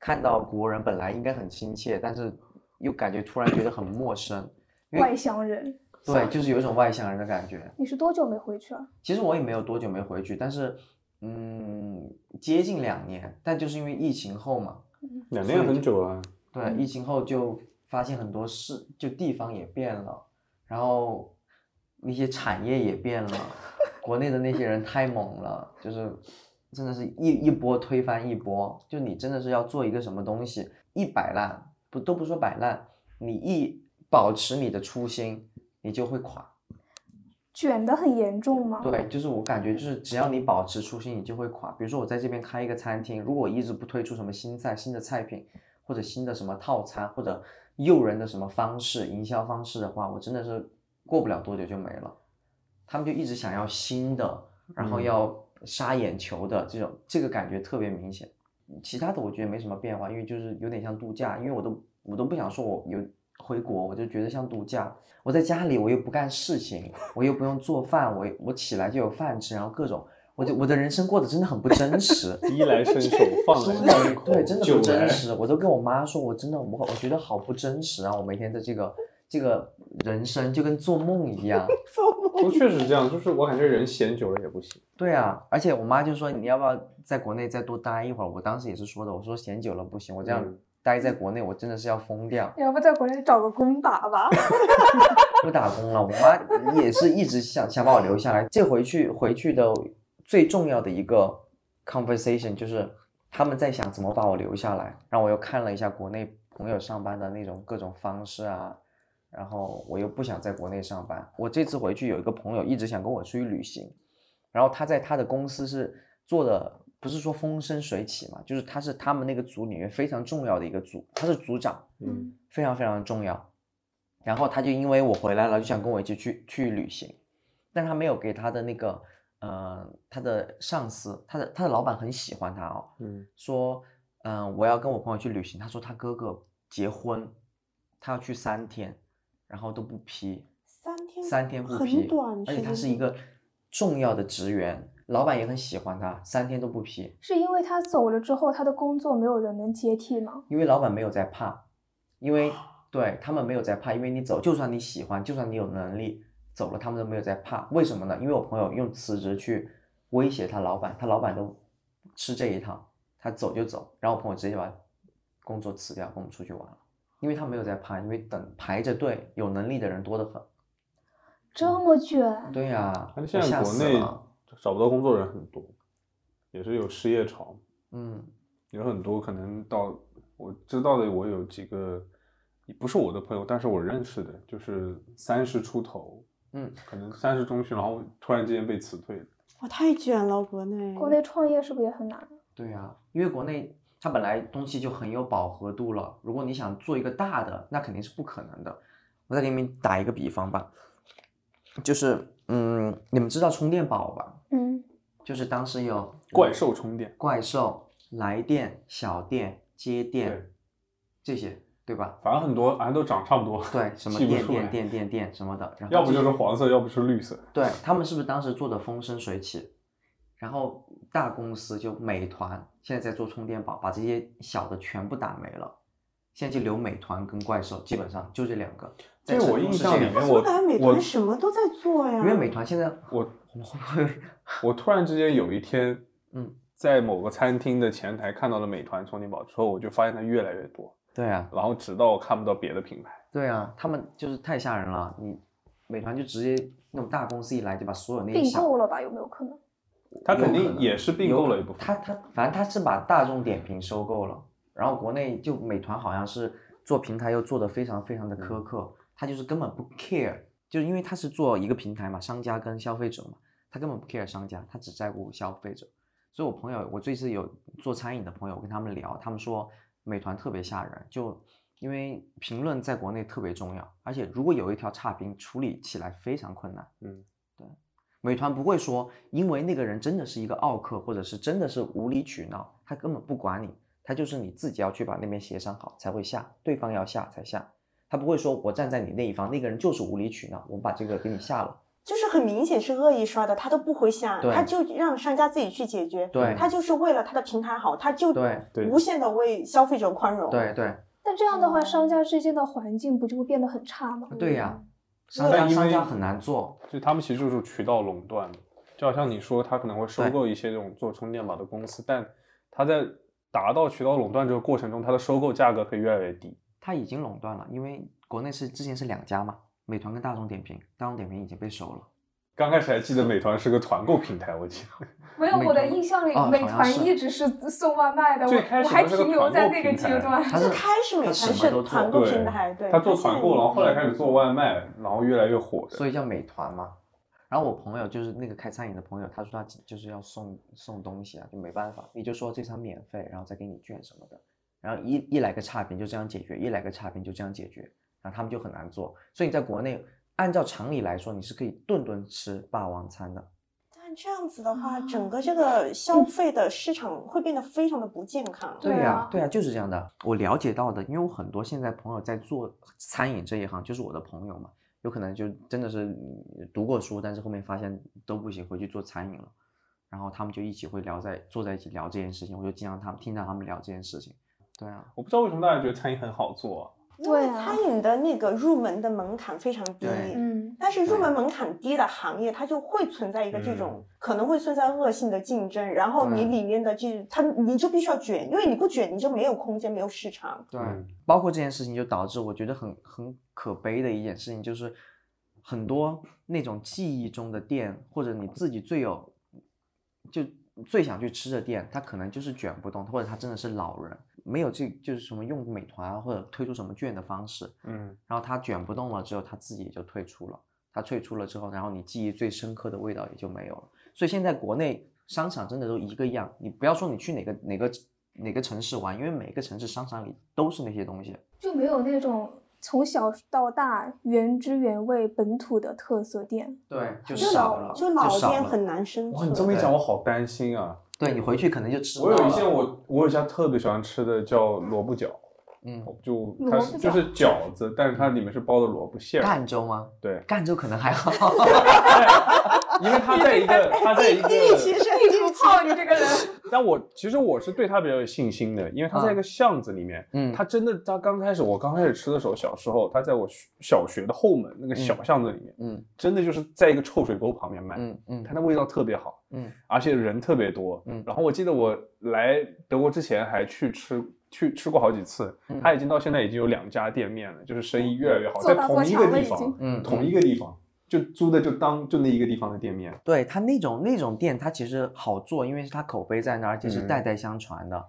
B: 看到国人本来应该很亲切，但是又感觉突然觉得很陌生。
C: 外乡人，
B: 对，就是有一种外乡人的感觉。
C: 你是多久没回去啊？
B: 其实我也没有多久没回去，但是嗯，接近两年，但就是因为疫情后嘛，
A: 两年很久了，
B: 对，疫情后就发现很多事，就地方也变了，然后那些产业也变了，国内的那些人太猛了，就是真的是一一波推翻一波，就你真的是要做一个什么东西，一摆烂不都不说摆烂，你一保持你的初心，你就会垮。
C: 卷得很严重吗？
B: 对，就是我感觉就是只要你保持初心，你就会垮。比如说我在这边开一个餐厅，如果我一直不推出什么新菜、新的菜品，或者新的什么套餐，或者诱人的什么方式、营销方式的话，我真的是过不了多久就没了。他们就一直想要新的，然后
A: 嗯
B: 要杀眼球的这种，这个感觉特别明显。其他的我觉得没什么变化，因为就是有点像度假，因为我都我都不想说我有回国，我就觉得像度假。我在家里我又不干事情，我又不用做饭，我我起来就有饭吃，然后各种，我就我的人生过得真的很不真实。
A: 衣来伸手，饭来口，
B: 对，真的不真实。我都跟我妈说，我真的我我觉得好不真实啊！我每天的这个这个人生就跟做梦一样。*laughs*
A: 不确实是这样，就是我感觉人闲久了也不行。
B: 对啊，而且我妈就说你要不要在国内再多待一会儿？我当时也是说的，我说闲久了不行，我这样
A: 嗯
B: 待在国内我真的是要疯掉。
C: 要不在国内找个工打吧？*laughs* *laughs*
B: 不打工了，我妈也是一直想想把我留下来。这回去回去的最重要的一个 conversation 就是他们在想怎么把我留下来。然后我又看了一下国内朋友上班的那种各种方式啊，然后我又不想在国内上班。我这次回去有一个朋友一直想跟我出去旅行，然后他在他的公司是做的不是说风生水起嘛，就是他是他们那个组里面非常重要的一个组，他是组长。
A: 嗯，
B: 非常非常重要。然后他就因为我回来了，就想跟我一起去去旅行，但他没有给他的那个呃他的上司，他的他的老板很喜欢他哦，
A: 嗯，
B: 说嗯、呃我要跟我朋友去旅行，他说他哥哥结婚，他要去三天，然后都不批，
D: 三天
B: 三天不批，而且他是一个重要的职员，老板也很喜欢他，三天都不批，
C: 是因为他走了之后，他的工作没有人能接替吗？
B: 因为老板没有在怕，因为对他们没有在怕，因为你走，就算你喜欢，就算你有能力走了，他们都没有在怕。为什么呢？因为我朋友用辞职去威胁他老板，他老板都吃这一套，他走就走，然后我朋友直接把工作辞掉，跟我们出去玩了，因为他没有在怕，因为等排着队有能力的人多得很。
C: 这么卷，
B: 对呀、
A: 但是现
B: 我吓
A: 在国内
B: 死了
A: 找不到工作人很多，也是有失业潮，
B: 嗯
A: 有很多可能到我知道的，我有几个不是我的朋友，但是我认识的，就是三十出头，
B: 嗯，
A: 可能三十中旬，然后突然之间被辞退了。
D: 哇，太卷了，国内。
C: 国内创业是不是也很难？
B: 对呀、因为国内它本来东西就很有饱和度了，如果你想做一个大的，那肯定是不可能的。我再给你们打一个比方吧，就是嗯，你们知道充电宝吧？
C: 嗯，
B: 就是当时有
A: 怪兽充电，
B: 怪兽、来电、小电、接电，这些，对吧？
A: 反正很多反正都长差不多。
B: 对，*laughs* 什么电电电电电什么的，然后
A: 要不就是黄色，要不是绿色。
B: 对他们是不是当时做的风生水起？然后大公司就美团现在在做充电宝，把这些小的全部打没了，现在就留美团跟怪兽，基本上就这两个。在
A: 我印象里面
D: 怎么感觉美
A: 我
D: 团什么都在做呀？
B: 因为美团现在 *laughs*
A: 我
B: 我会不会
A: 我突然之间有一天，
B: 嗯，
A: 在某个餐厅的前台看到了美团充电宝之后，我就发现它越来越多，
B: 对啊
A: 然后直到我看不到别的品牌。
B: 对啊，他们就是太吓人了，你美团就直接那种大公司一来就把所有那些
C: 并购了吧？有没有可能？
A: 他肯定也是并购了一部分。
B: 他他反正他是把大众点评收购了，然后国内就美团好像是做平台又做的非常非常的苛刻，他就是根本不 care，就是因为他是做一个平台嘛，商家跟消费者嘛，他根本不 care 商家，他只在乎消费者。所以我朋友，我这次有做餐饮的朋友，我跟他们聊，他们说美团特别吓人，就因为评论在国内特别重要，而且如果有一条差评，处理起来非常困难。
A: 嗯，对
B: 美团不会说，因为那个人真的是一个奥客，或者是真的是无理取闹，他根本不管你，他就是你自己要去把那边协商好才会下，对方要下才下，他不会说我站在你那一方，那个人就是无理取闹，我把这个给你下了。
D: 就是很明显是恶意刷的，他都不会下，他就让商家自己去解决。
B: 对
D: 他就是为了他的平台好，他就无限的为消费者宽容。
B: 对对
C: 但这样的话，商家之间的环境不就会变得很差吗？
B: 对呀、
D: 嗯
B: 商家
A: 但
B: 商家很难做，
A: 就他们其实就是渠道垄断，就好像你说他可能会收购一些这种做充电宝的公司，但他在达到渠道垄断这个过程中，他的收购价格可以越来越低。
B: 他已经垄断了，因为国内是之前是两家嘛，美团跟大众点评，大众点评已经被收了。
A: 刚开始还记得美团是个团购平台，我记得 *laughs*
C: 没有，我的印象里，
B: 啊
C: 美团一直是送外卖的，我
A: 最开始
C: 我还停留在那个阶段。
D: 最开始美团是团购平台，对，
A: 他做团购，然后后来开始做外卖，然后越来越火的。
B: 所以叫美团嘛。然后我朋友就是那个开餐饮的朋友，他说他就是要送送东西啊，就没办法，你就说这餐免费，然后再给你券什么的，然后一一来个差评就这样解决，一来个差评就这样解决，然后他们就很难做。所以你在国内，按照常理来说，你是可以顿顿吃霸王餐的。
D: 但这样子的话，
C: 啊
D: 整个这个消费的市场会变得非常的不健康。
C: 对
B: 呀、
C: 啊
B: 对呀、就是这样的。我了解到的，因为我很多现在朋友在做餐饮这一行，就是我的朋友嘛，有可能就真的是嗯读过书，但是后面发现都不行，回去做餐饮了。然后他们就一起会聊在坐在一起聊这件事情，我就经常他们听到他们聊这件事情。对啊，
A: 我不知道为什么大家觉得餐饮很好做、啊，
D: 因为
C: 对啊。
D: 餐饮的那个入门的门槛非常低，
C: 嗯，
D: 但是入门门槛低的行业，它就会存在一个这种、可能会存在恶性的竞争，然后你里面的这它你就必须要卷，因为你不卷你就没有空间，没有市场。
B: 对
A: 嗯，
B: 包括这件事情就导致我觉得很很可悲的一件事情，就是很多那种记忆中的店，或者你自己最有就最想去吃的店，它可能就是卷不动，或者它真的是老人，没有这就是什么用美团啊或者推出什么券的方式，
A: 嗯，
B: 然后他卷不动了之后，他自己也就退出了。他退出了之后，然后你记忆最深刻的味道也就没有了。所以现在国内商场真的都一个样，你不要说你去哪个哪个哪个城市玩，因为每个城市商场里都是那些东西。
C: 就没有那种从小到大原汁原味本土的特色店。
B: 对，就
D: 就
B: 少了，
D: 老就老店很难生存哇，
A: 你这么一讲，我好担心啊！
B: 对你回去可能就吃不
A: 我有一
B: 到了
A: 件我我有一家特别喜欢吃的叫萝卜饺，
B: 嗯，
A: 就它是就是饺子，但是它里面是包的萝卜馅儿。
B: 赣州吗？
A: 对，
B: 赣州可能还好，*laughs*
A: 因为它在一个 *laughs* 它在一个，
D: 地理歧视，地理歧视。
C: 你这个人，
A: 但我其实我是对他比较有信心的，因为他在一个巷子里面，
B: 嗯。
A: 他真的他刚开始我刚开始吃的时候，小时候他在我小学的后门那个小巷子里面，
B: 嗯。
A: 真的就是在一个臭水沟旁边卖，
B: 嗯嗯。
A: 它的味道特别好，
B: 嗯。
A: 而且人特别多。
B: 嗯。
A: 然后我记得我来德国之前还去吃去吃过好几次，
B: 嗯。
A: 它已经到现在已经有两家店面了，就是生意越来越好，在同一个地方
B: 嗯，
A: 同一个地方就租的就当就那一个地方的店面。
B: 对他那种那种店，它其实好做，因为是它口碑在那儿，而且是
A: 嗯
B: 代代相传的。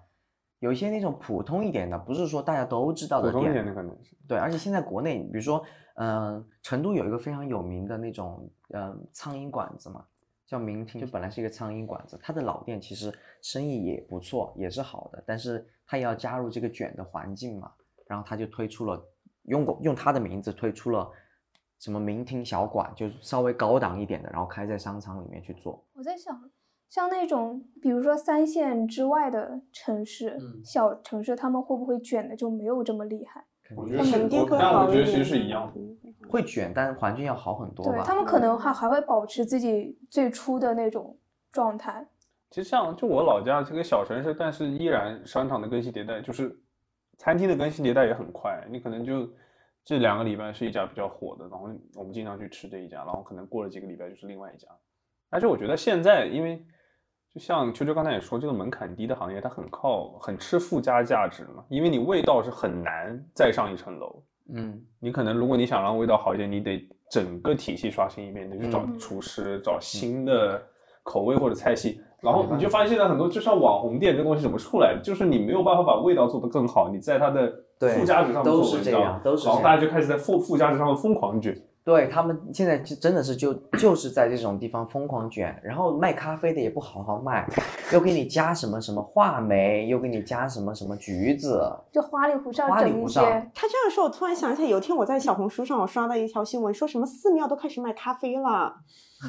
B: 有一些那种普通一点的，不是说大家都知道的店，
A: 普通一点的可能是，
B: 对，而且现在国内，比如说，嗯、成都有一个非常有名的那种，嗯、苍蝇馆子嘛，叫明厅，就本来是一个苍蝇馆子，它的老店其实生意也不错，也是好的，但是它也要加入这个卷的环境嘛，然后他就推出了，用用他的名字推出了什么明厅小馆，就是稍微高档一点的，然后开在商场里面去做。
C: 我在想，像那种比如说三线之外的城市、
B: 嗯
C: 小城市，他们会不会卷的就没有这么厉害？
A: 我觉得是，
D: 肯定会
A: 我但
D: 好一
A: 我觉得其实是一样的。
B: 会卷，但环境要好很多吧？
C: 对他们可能还还会保持自己最初的那种状态。
A: 其实像就我老家这个小城市，但是依然商场的更新迭代，就是餐厅的更新迭代也很快。你可能就这两个礼拜是一家比较火的，然后我们经常去吃这一家，然后可能过了几个礼拜就是另外一家。但是我觉得现在，因为就像秋秋刚才也说，这个门槛低的行业，它很靠很吃附加价值嘛，因为你味道是很难再上一层楼。
B: 嗯
A: 你可能如果你想让味道好一点，你得整个体系刷新一遍，你得去找
C: 嗯
A: 厨师，找新的口味或者菜系，然后你就发现现在很多就像网红店这个东西怎么出来的，就是你没有办法把味道做得更好，你在它的
B: 对
A: 附加值上做文章
B: 是这样，都是
A: 然后大家就开始在附附加值上面疯狂卷。
B: 对他们现在就真的是就就是在这种地方疯狂卷，然后卖咖啡的也不好好卖，又给你加什么什么话梅，又给你加什么什么橘子，
C: 就花里胡哨
B: 花里
C: 整一
B: 胡哨
C: 些，
D: 他这样说，我突然想起来，有一天我在小红书上我刷到一条新闻，说什么寺庙都开始卖咖啡了。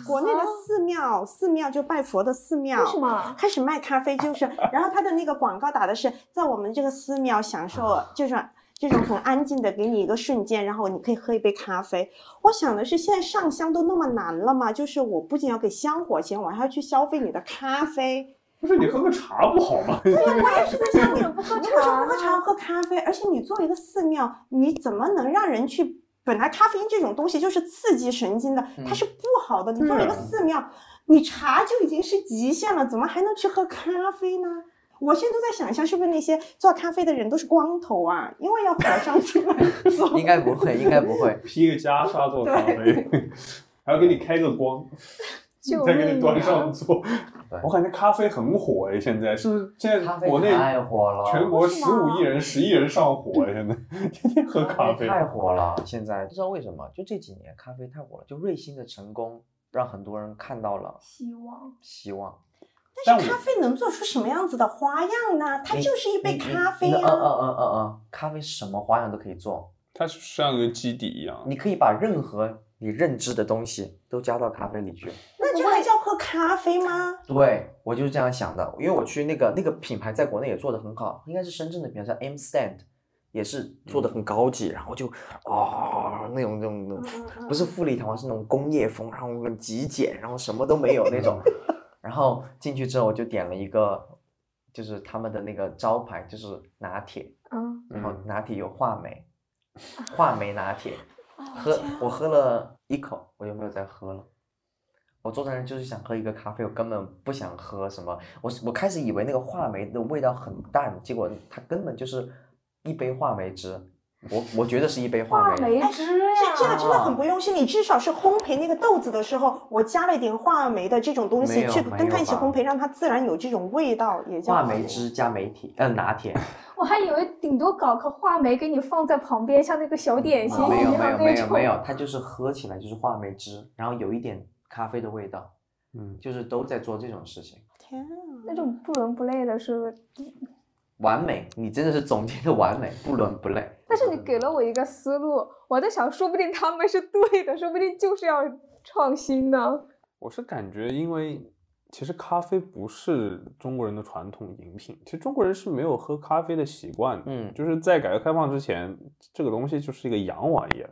D: 国内的寺庙，寺庙就拜佛的寺庙，
C: 为什么？
D: 开始卖咖啡，就是，*laughs* 然后他的那个广告打的是在我们这个寺庙享受这种这种很安静的，给你一个瞬间，然后你可以喝一杯咖啡。我想的是，现在上香都那么难了吗？就是我不仅要给香火钱，我还要去消费你的咖啡。
A: 不是你喝个茶不好吗？*laughs*
C: 思想怎么不喝
D: 你为什么
C: 茶
D: 不喝茶？喝咖啡？而且你作为一个寺庙，你怎么能让人去？本来咖啡因这种东西就是刺激神经的，它是不好的。你作为一个
A: 嗯
D: 寺庙，你茶就已经是极限了，怎么还能去喝咖啡呢？我现在都在想象，是不是那些做咖啡的人都是光头啊？因为要和尚出来做。
B: 应该不会，应该不会。*laughs*
A: 披个袈裟做咖啡，还要给你开个光，*laughs*
C: 救
A: 再给你端上桌
B: 对。
A: 我感觉咖啡很火哎，现在是不是？现
B: 咖啡
A: 在国内
B: 太火了，
A: 全国十五亿人、十亿人上火哎，现在 *laughs* 天天喝咖啡。
B: 太火了。现在不知道为什么，就这几年咖啡太火了，就瑞幸的成功让很多人看到了
C: 希望
B: 希望。
D: 但是咖啡能做出什么样子的花样呢？它就是一杯咖啡
B: 嗯嗯嗯嗯嗯，咖啡什么花样都可以做，
A: 它就像个基底一样。
B: 你可以把任何你认知的东西都加到咖啡里去。
D: 那这还叫喝咖啡吗？
B: 对我就是这样想的，因为我去那个那个品牌在国内也做的很好，应该是深圳的品牌叫 M Stand，也是做的很高级，然后就哦那种那种不是富丽堂皇，是那种工业风，然后很极简，然后什么都没有那种。*laughs* 然后进去之后我就点了一个，就是他们的那个招牌就是拿铁，
C: 嗯，
B: 然后
A: 嗯
B: 拿铁有话梅，话梅拿铁，*laughs* 喝我喝了一口，我就没有再喝了。我坐在那就是想喝一个咖啡，我根本不想喝什么。我我开始以为那个话梅的味道很淡，结果它根本就是一杯话梅汁。我我觉得是一杯话
C: 话
B: 梅。
C: 梅汁
D: 这
C: 呀，
D: 这个真的很不用心，你至少是烘焙那个豆子的时候，我加了一点话梅的这种东西去跟它一起烘焙，让它自然有这种味道，也叫
B: 话梅汁加梅体，呃，拿铁。*laughs*
C: 我还以为顶多搞个话梅给你放在旁边，像那个小点心一
B: 没有没有没。有没有，它就是喝起来就是话梅汁，然后有一点咖啡的味道，
A: 嗯，
B: 就是都在做这种事情。
D: 天啊！
C: 那种不伦不类的是，
B: 完美，你真的是总结的完美，*laughs* 不伦不类。
C: 但是你给了我一个思路，我在想，说不定他们是对的，*laughs* 说不定就是要创新呢。
A: 我是感觉，因为其实咖啡不是中国人的传统饮品，其实中国人是没有喝咖啡的习惯的。
B: 嗯
A: 就是在改革开放之前，这个东西就是一个洋玩意儿。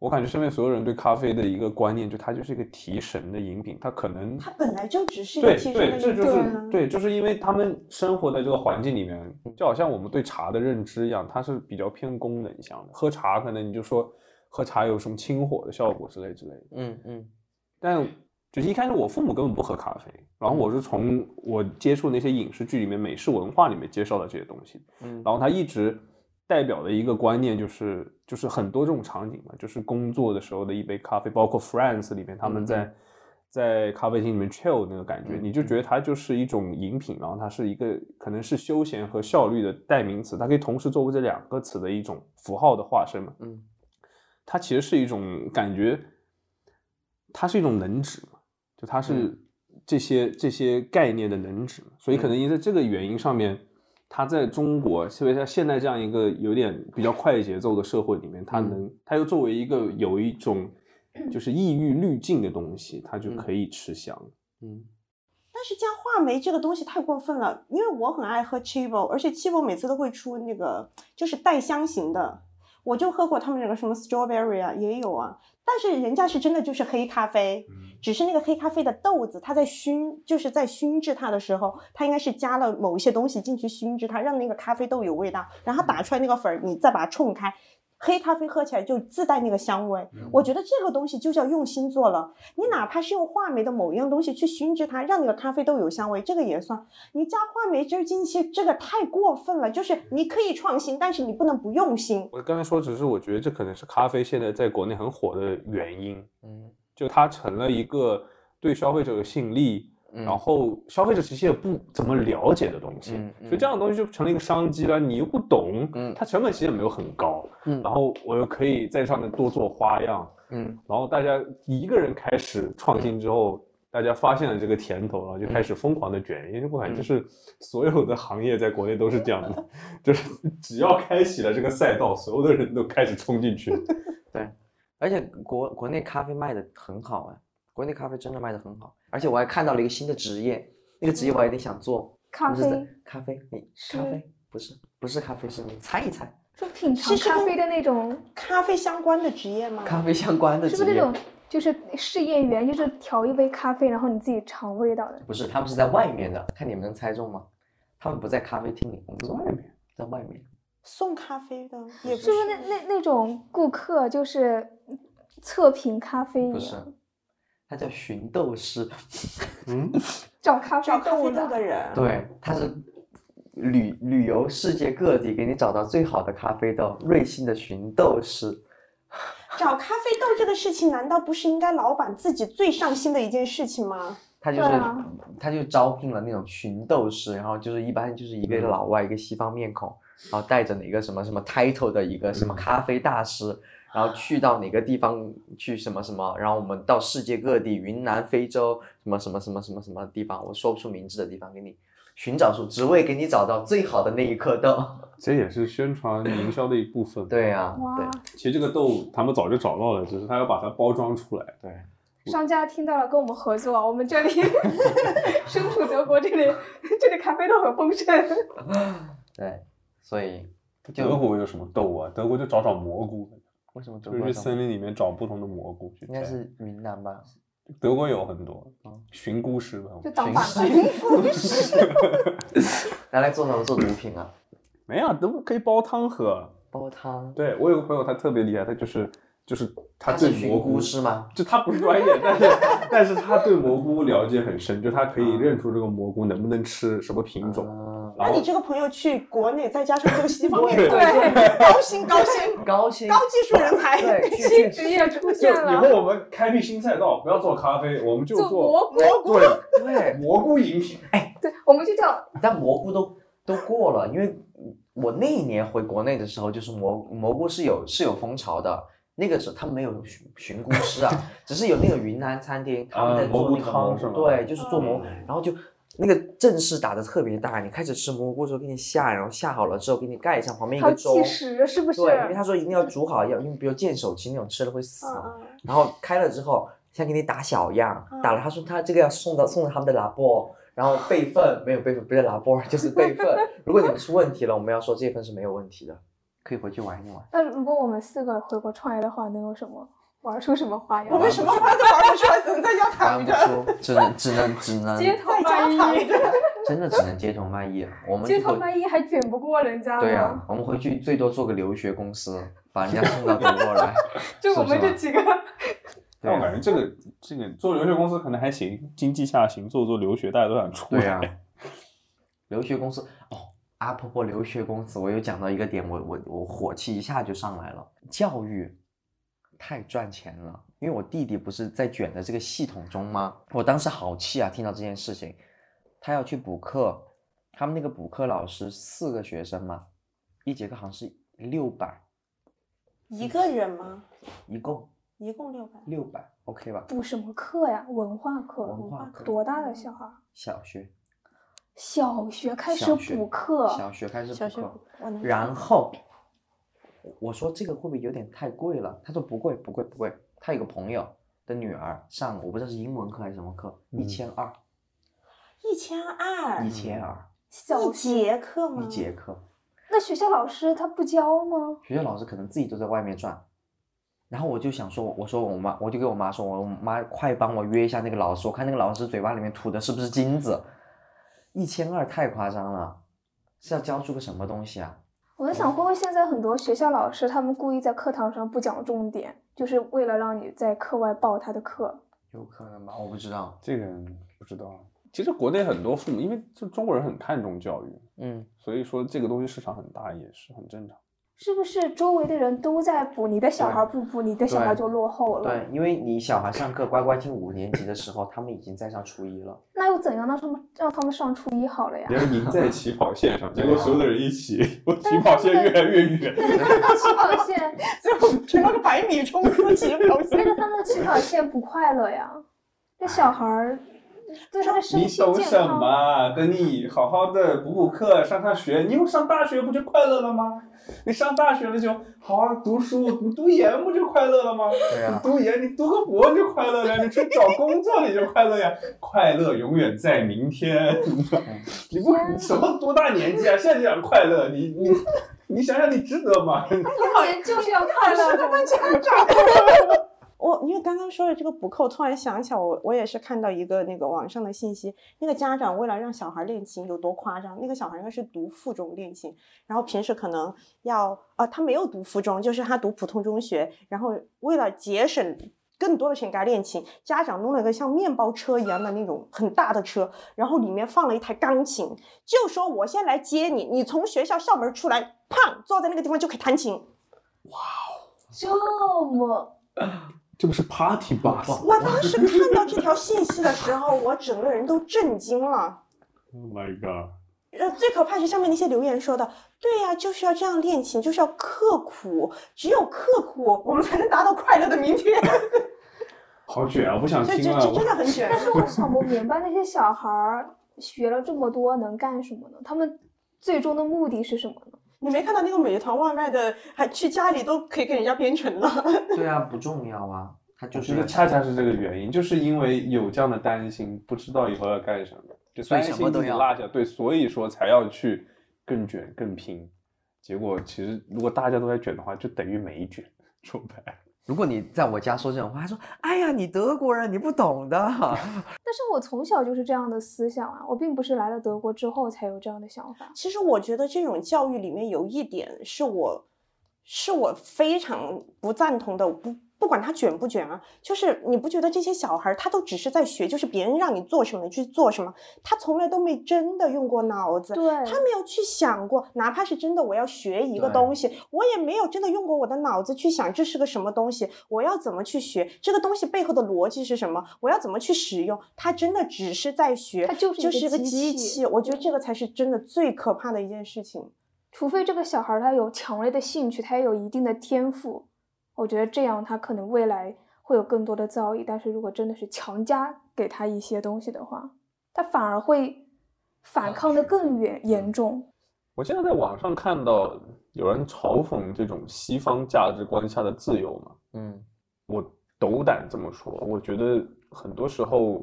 A: 我感觉身边所有人对咖啡的一个观念，就它就是一个提神的饮品，它可能
D: 它本来就只是一个
A: 对
D: 提神
A: 对，
D: 的饮
A: 这就是
D: 品。
A: 对，就是因为他们生活在这个环境里面，就好像我们对茶的认知一样，它是比较偏功能向的。喝茶可能你就说喝茶有什么清火的效果之类之类的，
B: 嗯嗯
A: 但就是一开始我父母根本不喝咖啡，然后我是从我接触那些影视剧里面、美式文化里面接受到这些东西，
B: 嗯
A: 然后他一直代表的一个观念就是，就是很多这种场景嘛，就是工作的时候的一杯咖啡，包括 Friends 里面他们在、在咖啡厅里面 chill 那个感觉，
B: 嗯
A: 你就觉得它就是一种饮品，然后它是一个可能是休闲和效率的代名词，它可以同时作为这两个词的一种符号的化身嘛。
B: 嗯。
A: 它其实是一种感觉，它是一种能指嘛，就它是
B: 嗯。
A: 这些、这些概念的能指，所以可能因为这个原因上面，它在中国，特别在现在这样一个有点比较快节奏的社会里面，它
B: 嗯。
A: 能，它又作为一个有一种 *clears throat* 就是抑郁滤镜的东西，它就可以吃香。
B: 嗯。
D: 但是加话梅这个东西太过分了，因为我很爱喝 Chibo，而且 Chibo 每次都会出那个就是带香型的，我就喝过他们那个什么 strawberry 啊，也有啊。但是人家是真的就是黑咖啡，只是那个黑咖啡的豆子，它在熏，就是在熏制它的时候，它应该是加了某一些东西进去熏制它，让那个咖啡豆有味道，然后打出来那个粉儿，你再把它冲开。黑咖啡喝起来就自带那个香味，我觉得这个东西就叫用心做了。你哪怕是用话梅的某一样东西去熏制它，让那个咖啡豆有香味，这个也算。你加话梅汁儿进去，这个太过分了。就是你可以创新，但是你不能不用心。
A: 我刚才说，只是我觉得这可能是咖啡现在在国内很火的原因，
B: 嗯
A: 就它成了一个对消费者有吸引力，
B: 嗯
A: 然后消费者其实也不怎么了解的东西，
B: 嗯嗯
A: 所以这样的东西就成了一个商机了。你又不懂，
B: 嗯。
A: 它成本其实也没有很高，
B: 嗯。
A: 然后我又可以在上面多做花样，
B: 嗯。
A: 然后大家一个人开始创新之后，大家发现了这个甜头，然后就开始疯狂的卷，因为不管就是所有的行业在国内都是这样的，*laughs* 就是只要开启了这个赛道，所有的人都开始冲进去。*laughs*
B: 对，而且国国内咖啡卖的很好哎，国内咖啡真的卖的很好，而且我还看到了一个新的职业，那个职业我还有点想做，
C: 咖啡
B: 咖啡，你咖啡不是不是咖啡，是你猜一猜，
C: 说品尝咖啡的那种，
D: 咖啡相关的职业吗？
B: 咖啡相关的职业
C: 是不是那种就是试验员，就是调一杯咖啡，然后你自己尝味道的？
B: 不是，他们是在外面的，看你们能猜中吗？他们不在咖啡厅里，我们在外面，在外面。
D: 送咖啡的也不
C: 是不是那那那种顾客就是测评咖啡
B: 不是
C: 一样，
B: 他叫寻豆师，
A: 嗯，*laughs*
C: 找咖啡豆
D: 豆的人？
B: 对，他是旅旅游世界各地，给你找到最好的咖啡豆，瑞幸的寻豆师。
D: 找咖啡豆这个事情，难道不是应该老板自己最上心的一件事情吗？
B: 他就是，
C: 啊
B: 他就招聘了那种寻豆师，然后就是一般就是一个
A: 嗯
B: 老外，一个西方面孔，然后带着哪个什么什么 title 的一个什么
A: 嗯
B: 咖啡大师，然后去到哪个地方去什么什么，然后我们到世界各地，云南、非洲什么什么什么什么什么地方，我说不出名字的地方，给你寻找出，只为给你找到最好的那一颗豆。*laughs*
A: 这也是宣传营销的一部分。*laughs*
B: 对呀、
C: 哇
B: 对，
A: 其实这个豆他们早就找到了，只是他要把它包装出来。
B: 对，
C: 商家听到了跟我们合作，我们这里 *laughs* 身处德国这里，这里咖啡豆很丰盛。
B: 对，所以
A: 德国有什么豆啊？德国就找找蘑菇，
B: 为什么德
A: 就是森林里面找不同的蘑菇去摘。
B: 应该是云南吧？
A: 德国有很多
B: 嗯
A: 寻菇师吧？
C: 就当反
B: 寻
C: 派。*laughs* *laughs*
B: 拿来做什么做毒品啊？
A: 没有，都可以煲汤喝。
B: 煲汤。
A: 对我有个朋友，他特别厉害，他就是就是他对蘑菇
B: 菇师吗？
A: 就他不是专业，但是但是他对蘑菇了解很深，就他可以认出这个蘑菇能不能吃，什么品种。
B: 嗯
D: 那你这个朋友去国内，再加上这个西方面
A: 对
D: 高薪高薪 *laughs*
B: 高薪
D: 高技术人才，*laughs*
C: 新职业出现了
A: 以后，我们开辟新赛道，不要做咖啡，我们就
C: 做
A: 做
C: 蘑菇，
A: 对 *laughs*
B: 对，
A: 蘑菇饮品。
C: 哎对，我们就叫
B: 但蘑菇都都过了，因为我那一年回国内的时候，就是蘑蘑菇是有是有风潮的。那个时候他们没有寻寻菇师啊，*laughs* 只是有那个云南餐厅他们在做那个蘑菇，
A: 汤是吗
B: 对，就是做蘑，
A: 嗯
B: 然后就那个阵势打的特别大。你开始吃蘑菇的时候，给你下，然后下好了之后给你盖上，旁边一个粥
C: 计，时，是不是？
B: 对，因为他说一定要煮好，要因为比如见手青那种吃了会死。然后开了之后，先给你打小样，
D: 嗯
B: 打了他说他这个要送到送到他们的拉波，然后备份没有备份，不是拉波就是备份。*laughs* 如果你们出问题了，我们要说这份是没有问题的，可以回去玩一玩。
C: 那如果我们四个回国创业的话，能有什么玩出什么花样？
D: 我们什么花都玩不出来，只能在家躺
B: 玩
D: 着
B: 不，出，只能只能只能 *laughs*
C: 街头卖艺，*laughs*
B: 真的只能街头卖艺了。我们
C: 街头卖艺还卷不过人家
B: 对啊？，我们回去最多做个留学公司，把人家送到德国来。*laughs*
C: 就我们这几个，
A: 但我感觉这个这个做留学公司可能还行，经济下行，做做留学大家都想出来。
B: 对啊，留学公司哦，阿婆婆留学公司，我又讲到一个点，我我我火气一下就上来了。教育太赚钱了，因为我弟弟不是在卷的这个系统中吗？我当时好气啊，听到这件事情，他要去补课，他们那个补课老师四个学生嘛，一节课好像是六百，
D: 一个人吗？
B: 一共
D: 一共六百。
B: 六百，OK 吧？
C: 补什么课呀？文化课。
B: 文化课
C: 多大的小孩？
B: 小学
C: 小学开始补课，
B: 小学开始补课。然后我说这个会不会有点太贵了？他说不贵，不贵，不贵。他有个朋友的女儿上，我不知道是英文课还是什么课，一千二，
D: 一千二
B: 一千二
D: 一
C: 小学。
D: 节课吗？
B: 一节课。
C: 那学校老师他不教吗？
B: 学校老师可能自己都在外面转。然后我就想说，我说我妈，我就给我妈说，我妈快帮我约一下那个老师，我看那个老师嘴巴里面吐的是不是金子？一千二太夸张了，是要教出个什么东西啊？
C: 我在想，会不会现在很多学校老师他们故意在课堂上不讲重点，就是为了让你在课外报他的课？
B: 有可能吧，我不知道。
A: 这个不知道。其实国内很多父母，因为就中国人很看重教育，
B: 嗯，
A: 所以说这个东西市场很大也是很正常。
C: 是不是周围的人都在补，你的小孩不补，你的小孩就落后了？
B: 对，因为你小孩上课乖乖听五年级的时候，他们已经在上初一了。
C: 那又怎样？让他们让他们上初一好了呀
A: 你？要赢在起跑线上，*laughs* 结果所有的人一起，*laughs* 我起跑线越来越远。
C: 起跑线，*laughs*
D: 最后成了个百米冲刺起跑
C: 那
D: 线。
C: 个他们的起跑线不快乐呀。这小孩儿对他的身
A: 你懂什，么？等你好好的补补课，上上学，你以后上大学不就快乐了吗？你上大学了就好好读书，你读研不就快乐了吗？
B: 对啊
A: 你读研，你读个博就快乐了，你去找工作你就快乐呀，快乐永远在明天。*laughs* 你不什么多大年纪啊，现在就想快乐，你你你想想你值得吗？
C: 童年就是要快乐 *laughs* 的。*laughs*
D: 我因为刚刚说的这个补课，我突然想起来，我我也是看到一个那个网上的信息，那个家长为了让小孩练琴有多夸张，那个小孩应该是读附中练琴，然后平时可能要啊、他没有读附中，就是他读普通中学，然后为了节省。更多的钱给他练琴，家长弄了个像面包车一样的那种很大的车，然后里面放了一台钢琴，就说我先来接你，你从学校校门出来，砰，坐在那个地方就可以弹琴。
C: 哇哦这么
A: 这不是 party bus？Oh
D: 我当时看到这条信息的时候，我整个人都震惊了。
A: Oh my god！
D: 呃，最可怕是上面那些留言说的，对呀、就是要这样练琴，就是要刻苦，只有刻苦，我们才能达到快乐的明天。*laughs*
A: 好卷啊！我不想
D: 这这
A: 听了。
D: 这真的很卷。
C: 但是我 *laughs* 想不明白，那些小孩儿学了这么多能干什么呢？他们最终的目的是什么呢？
D: 你没看到那个美团外卖的，还去家里都可以给人家编程了。*laughs*
B: 对啊，不重要啊，他就是
A: 我觉得恰恰是这个原因，就是因为有这样的担心，不知道以后要干什么，就
B: 所以
A: 担心
B: 什么都要
A: 自己落下，对，所以说才要去更卷更拼。结果其实如果大家都在卷的话，就等于没卷。说白了，
B: 如果你在我家说这种话，他说：“哎呀，你德国人，你不懂的。*laughs*
C: 但是我从小就是这样的思想啊，我并不是来了德国之后才有这样的想法。
D: 其实我觉得这种教育里面有一点是我是我非常不赞同的。不不管他卷不卷啊，就是你不觉得这些小孩他都只是在学，就是别人让你做什么你去做什么，他从来都没真的用过脑子，
C: 对
D: 他没有去想过，哪怕是真的我要学一个东西，我也没有真的用过我的脑子去想这是个什么东西，我要怎么去学这个东西背后的逻辑是什么，我要怎么去使用，他真的只是在学，
C: 他就是一个
D: 就是个
C: 机器，
D: 我觉得这个才是真的最可怕的一件事情。
C: 除非这个小孩儿他有强烈的兴趣，他也有一定的天赋，我觉得这样他可能未来会有更多的造诣。但是如果真的是强加给他一些东西的话，他反而会反抗的更严严重。
A: 我现在在网上看到有人嘲讽这种西方价值观下的自由嘛，
B: 嗯
A: 我斗胆这么说，我觉得很多时候，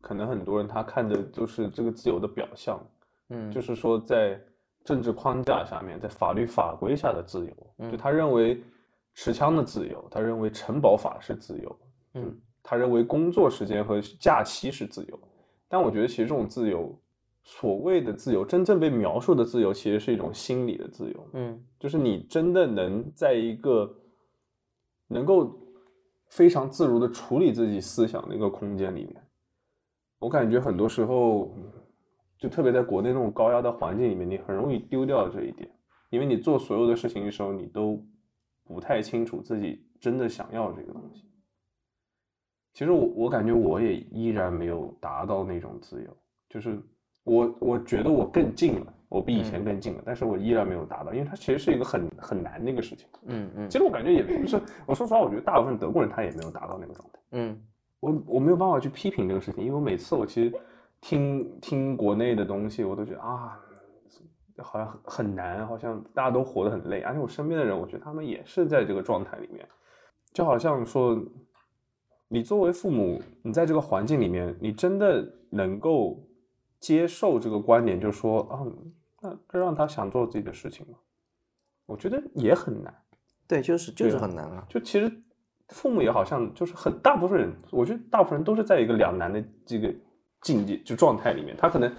A: 可能很多人他看的就是这个自由的表象，
B: 嗯，
A: 就是说在政治框架下面，在法律法规下的自由，就
B: 嗯
A: 他认为持枪的自由，他认为城堡法是自由，
B: 嗯。
A: 他认为工作时间和假期是自由，但我觉得其实这种自由，所谓的自由，真正被描述的自由，其实是一种心理的自由，
B: 嗯。
A: 就是你真的能在一个能够非常自如的处理自己思想的一个空间里面，我感觉很多时候，就特别在国内那种高压的环境里面，你很容易丢掉这一点，因为你做所有的事情的时候，你都不太清楚自己真的想要这个东西。其实我我感觉我也依然没有达到那种自由，就是我我觉得我更近了，我比以前
B: 嗯
A: 更近了，但是我依然没有达到，因为它其实是一个很很难的一个事情。
B: 嗯嗯
A: 其实我感觉也不是，我说实话，我觉得大部分德国人他也没有达到那个状态。
B: 嗯
A: 我我没有办法去批评这个事情，因为我每次我其实听听国内的东西，我都觉得啊，好像很很难，好像大家都活得很累，而且我身边的人，我觉得他们也是在这个状态里面，就好像说，你作为父母，你在这个环境里面，你真的能够接受这个观点，就是说啊，那这让他想做自己的事情吗？我觉得也很难。
B: 对，就是就是很难啊。
A: 就其实父母也好像就是很大部分人，我觉得大部分人都是在一个两难的这个境界就状态里面。他可能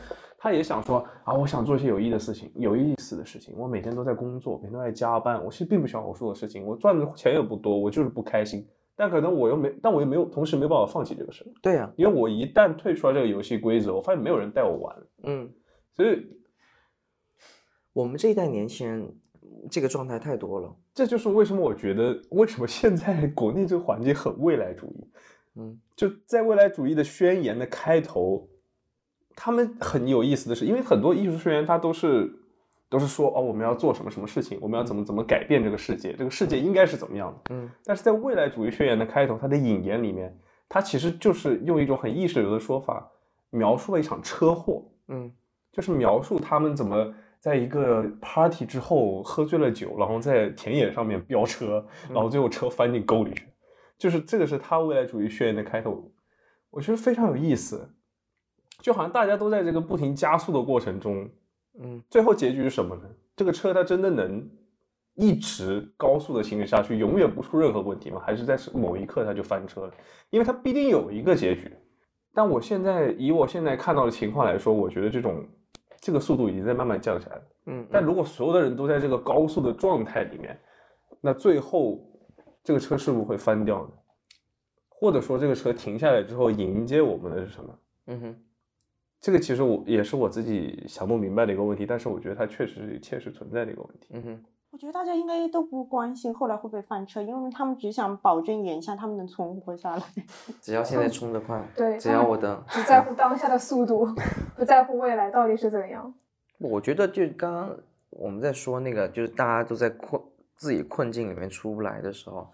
A: 他也想说啊，我想做一些有意义的事情，有意思的事情。我每天都在工作，每天都在加班，我其实并不喜欢我做的事情，我赚的钱也不多，我就是不开心。但可能我又没，但我又没有，同时没办法放弃这个事，
B: 对呀、
A: 因为我一旦退出来这个游戏规则，我发现没有人带我玩，
B: 嗯，
A: 所以
B: 我们这一代年轻人这个状态太多了。
A: 这就是为什么我觉得为什么现在国内这个环境很未来主义。
B: 嗯
A: 就在未来主义的宣言的开头，他们很有意思的是，因为很多艺术宣言它都是都是说哦，我们要做什么什么事情，我们要怎么怎么改变这个世界，这个世界应该是怎么样的。
B: 嗯。
A: 但是在未来主义宣言的开头，它的引言里面，它其实就是用一种很意识流的说法，描述了一场车祸，
B: 嗯。
A: 就是描述他们怎么在一个 party 之后喝醉了酒，然后在田野上面飙车，然后最后车翻进沟里去。就是这个是他未来主义宣言的开头，我觉得非常有意思，就好像大家都在这个不停加速的过程中，
B: 嗯
A: 最后结局是什么呢？这个车它真的能一直高速的行驶下去，永远不出任何问题吗？还是在某一刻它就翻车了？因为它必定有一个结局。但我现在以我现在看到的情况来说，我觉得这种这个速度已经在慢慢降下来了。
B: 嗯，
A: 但如果所有的人都在这个高速的状态里面，那最后这个车是不是会翻掉呢？或者说这个车停下来之后迎接我们的是什么？
B: 嗯哼
A: 这个其实我也是我自己想不明白的一个问题，但是我觉得它确实是切实存在的一个问题。
B: 嗯哼
D: 我觉得大家应该都不关心后来会不会翻车，因为他们只想保证眼下他们能存活下来。*laughs*
B: 只要现在冲得快，*laughs*
C: 对
B: 只要我的，
C: 只在乎当下的速度，*laughs* 不在乎未来到底是怎样。
B: 我觉得就刚刚我们在说那个，就是大家都在困自己困境里面出不来的时候，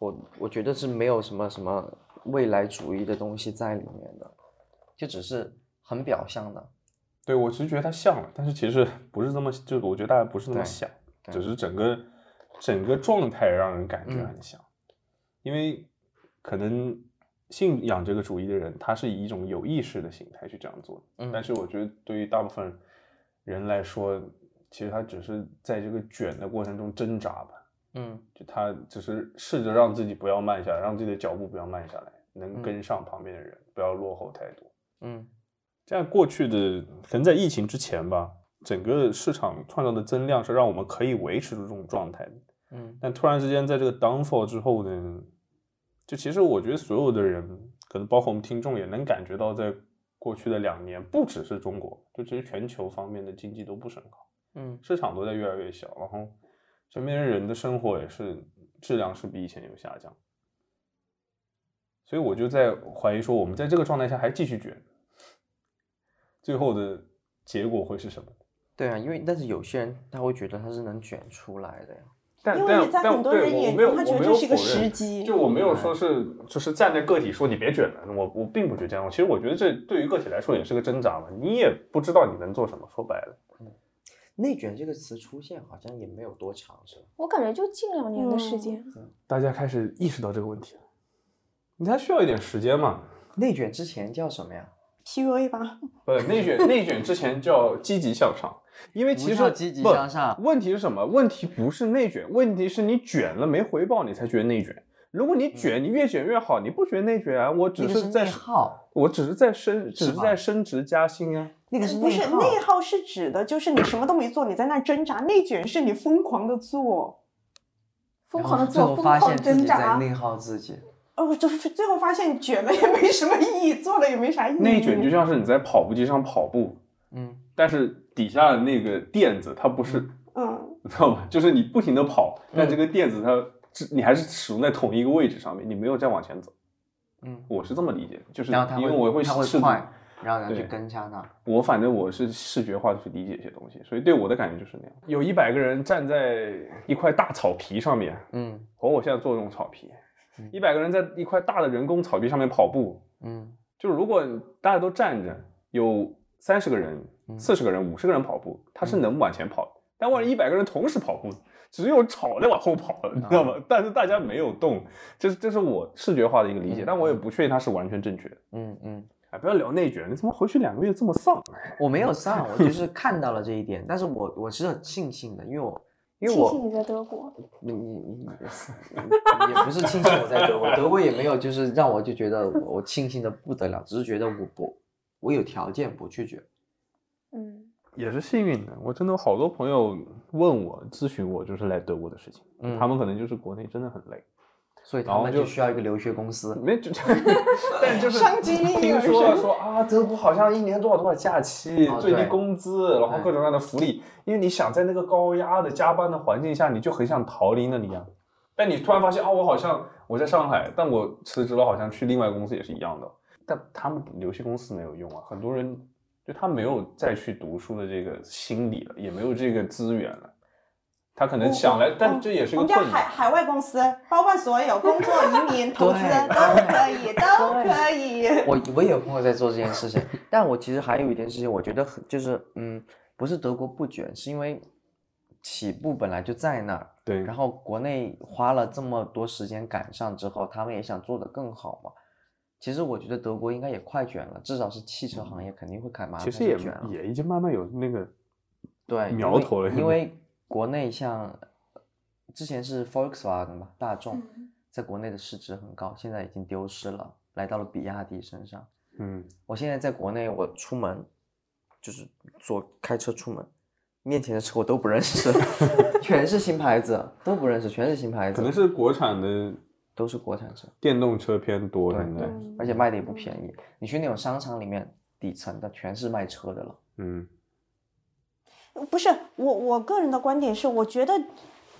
B: 我我觉得是没有什么什么未来主义的东西在里面的，就只是很表象的。
A: 对我其实觉得他像了，但是其实 *laughs* 不是这么，就是我觉得大家不是那么
B: 对
A: 想，只是整个整个状态让人感觉
B: 嗯
A: 很像，因为可能信仰这个主义的人，他是以一种有意识的形态去这样做但是我觉得对于大部分人来说，其实他只是在这个卷的过程中挣扎吧，
B: 嗯
A: 就他只是试着让自己不要慢下来，让自己的脚步不要慢下来，能
B: 嗯
A: 跟上旁边的人，不要落后太多。
B: 嗯
A: 这样过去的可能在疫情之前吧，整个市场创造的增量是让我们可以维持住这种状态的。
B: 嗯
A: 但突然之间在这个 downfall 之后呢，就其实我觉得所有的人，可能包括我们听众也能感觉到，在过去的两年，不只是中国，就其实全球方面的经济都不是很好，
B: 嗯
A: 市场都在越来越小，然后身边人的生活也是质量是比以前有下降，所以我就在怀疑说，我们在这个状态下还继续卷，最后的结果会是什么？
B: 对啊，因为但是有些人他会觉得他是能卷出来的呀。
A: 但
D: 因为
A: 但但
D: 在很多
A: 对
D: 人眼
A: 我我没有
D: 中他觉
A: 我没有
D: 得这是一个时机
A: 就我没有
B: 嗯
A: 说是就是站在个体说你别卷了，我我并不觉得这样。其实我觉得这对于个体来说也是个挣扎嘛，你也不知道你能做什么。说白了，
B: 内卷这个词出现好像也没有多长，是吧？
C: 我感觉就近两年的时间，
A: 大家开始意识到这个问题了，你还需要一点时间嘛？
B: 内卷之前叫什么呀？
D: PUA 吧，
A: 不，内卷内卷之前叫积极向上，因为其实
B: 叫积极向上
A: 问题是什么？问题不是内卷，问题是你卷了没回报，你才觉得内卷。如果你卷，你越卷越好，你不觉得内卷啊？我只
B: 那个是
A: 在
B: 内耗，
A: 我只是在升，只是在升职加薪啊。
B: 那个是
D: 不是
B: 内耗。
D: 是指的就是你什么都没做，你在那儿挣扎；内卷是你疯狂的做，
C: 疯狂的做，疯狂
B: 发现自己在
C: 挣扎。
B: 内耗自己。
D: 哦，就是最后发现卷了也没什么意义，做了也没啥意义。
A: 内卷就像是你在跑步机上跑步，
B: 嗯，
A: 但是底下的那个垫子它不是，
D: 嗯，
A: 你知道吗？就是你不停的跑，但
B: 嗯
A: 这个垫子它只你还是始终在同一个位置上面，你没有再往前走。
B: 嗯，
A: 我是这么理解的，就是因为我会试图
B: 快，然后人去跟上他。
A: 我反正我是视觉化的去理解一些东西，所以对我的感觉就是那样。有一百个人站在一块大草皮上面，
B: 嗯
A: 和我现在做这种草皮
B: 嗯，
A: 一百个人在一块大的人工草地上面跑步，
B: 嗯
A: 就是如果大家都站着，有三十个人、
B: 嗯
A: 四十个人、五十个人跑步，他是能往前跑的。但万一一百个人同时跑步，只有草在往后跑了，你知道吗？*laughs* 但是大家没有动，这是这是我视觉化的一个理解，
B: 嗯
A: 但我也不确定它是完全正确的。
B: 嗯嗯，
A: 哎，不要聊内卷，你怎么回去两个月这么丧？
B: 我没有丧，我就是 *laughs* 看到了这一点，但是我我是很庆幸的，因为我因为我
C: 庆幸你在德国，
B: 你你你也不是庆幸我在德国，德国也没有就是让我就觉得我我庆幸的不得了，只是觉得我不我有条件不拒绝。
C: 嗯，
A: 也是幸运的，我真的有好多朋友问我咨询我，就是来德国的事情，
B: 嗯。
A: 他们可能就是国内真的很累，
B: 所以他们
A: 然后就
B: 就需要一个留学公司。
A: 没就，*laughs* 但就是听说说啊，德国好像一年多少多少假期，
B: 哦
A: 最低工资，然后各种各样的福利，因为你想在那个高压的加班的环境下，你就很想逃离那里啊。但你突然发现啊，我好像我在上海，但我辞职了，好像去另外公司也是一样的。但他们留学公司没有用啊，很多人就他没有再去读书的这个心理了，也没有这个资源了。他可能想来，但这也是
D: 我们家
A: 个困难。
D: 海海外公司包括所有工作、移民、*laughs* 投资
B: 对
D: 都可以，都可以。
B: 我我也有朋友在做这件事情，但我其实还有一件事情，我觉得很就是嗯，不是德国不卷，是因为起步本来就在那儿，
A: 对，
B: 然后国内花了这么多时间赶上之后，他们也想做得更好嘛。其实我觉得德国应该也快卷了，至少是汽车行业肯定会开马上
A: 其实也
B: 就卷了。
A: 也已经慢慢有那个
B: 对
A: 苗头了
B: 因为国内像之前是 Volkswagen 吧，大众
C: 嗯
B: 在国内的市值很高，现在已经丢失了，来到了比亚迪身上。
A: 嗯，
B: 我现在在国内，我出门就是坐开车出门，面前的车我都不认识，*laughs* 全是新牌子，都不认识，全是新牌子，
A: 可能是国产的
B: 都是国产车，
A: 电动车偏多，
B: 对
A: 现在，
C: 嗯
B: 而且卖的也不便宜。你去那种商场里面，底层的全是卖车的了。
A: 嗯，
D: 不是我，我个人的观点是，我觉得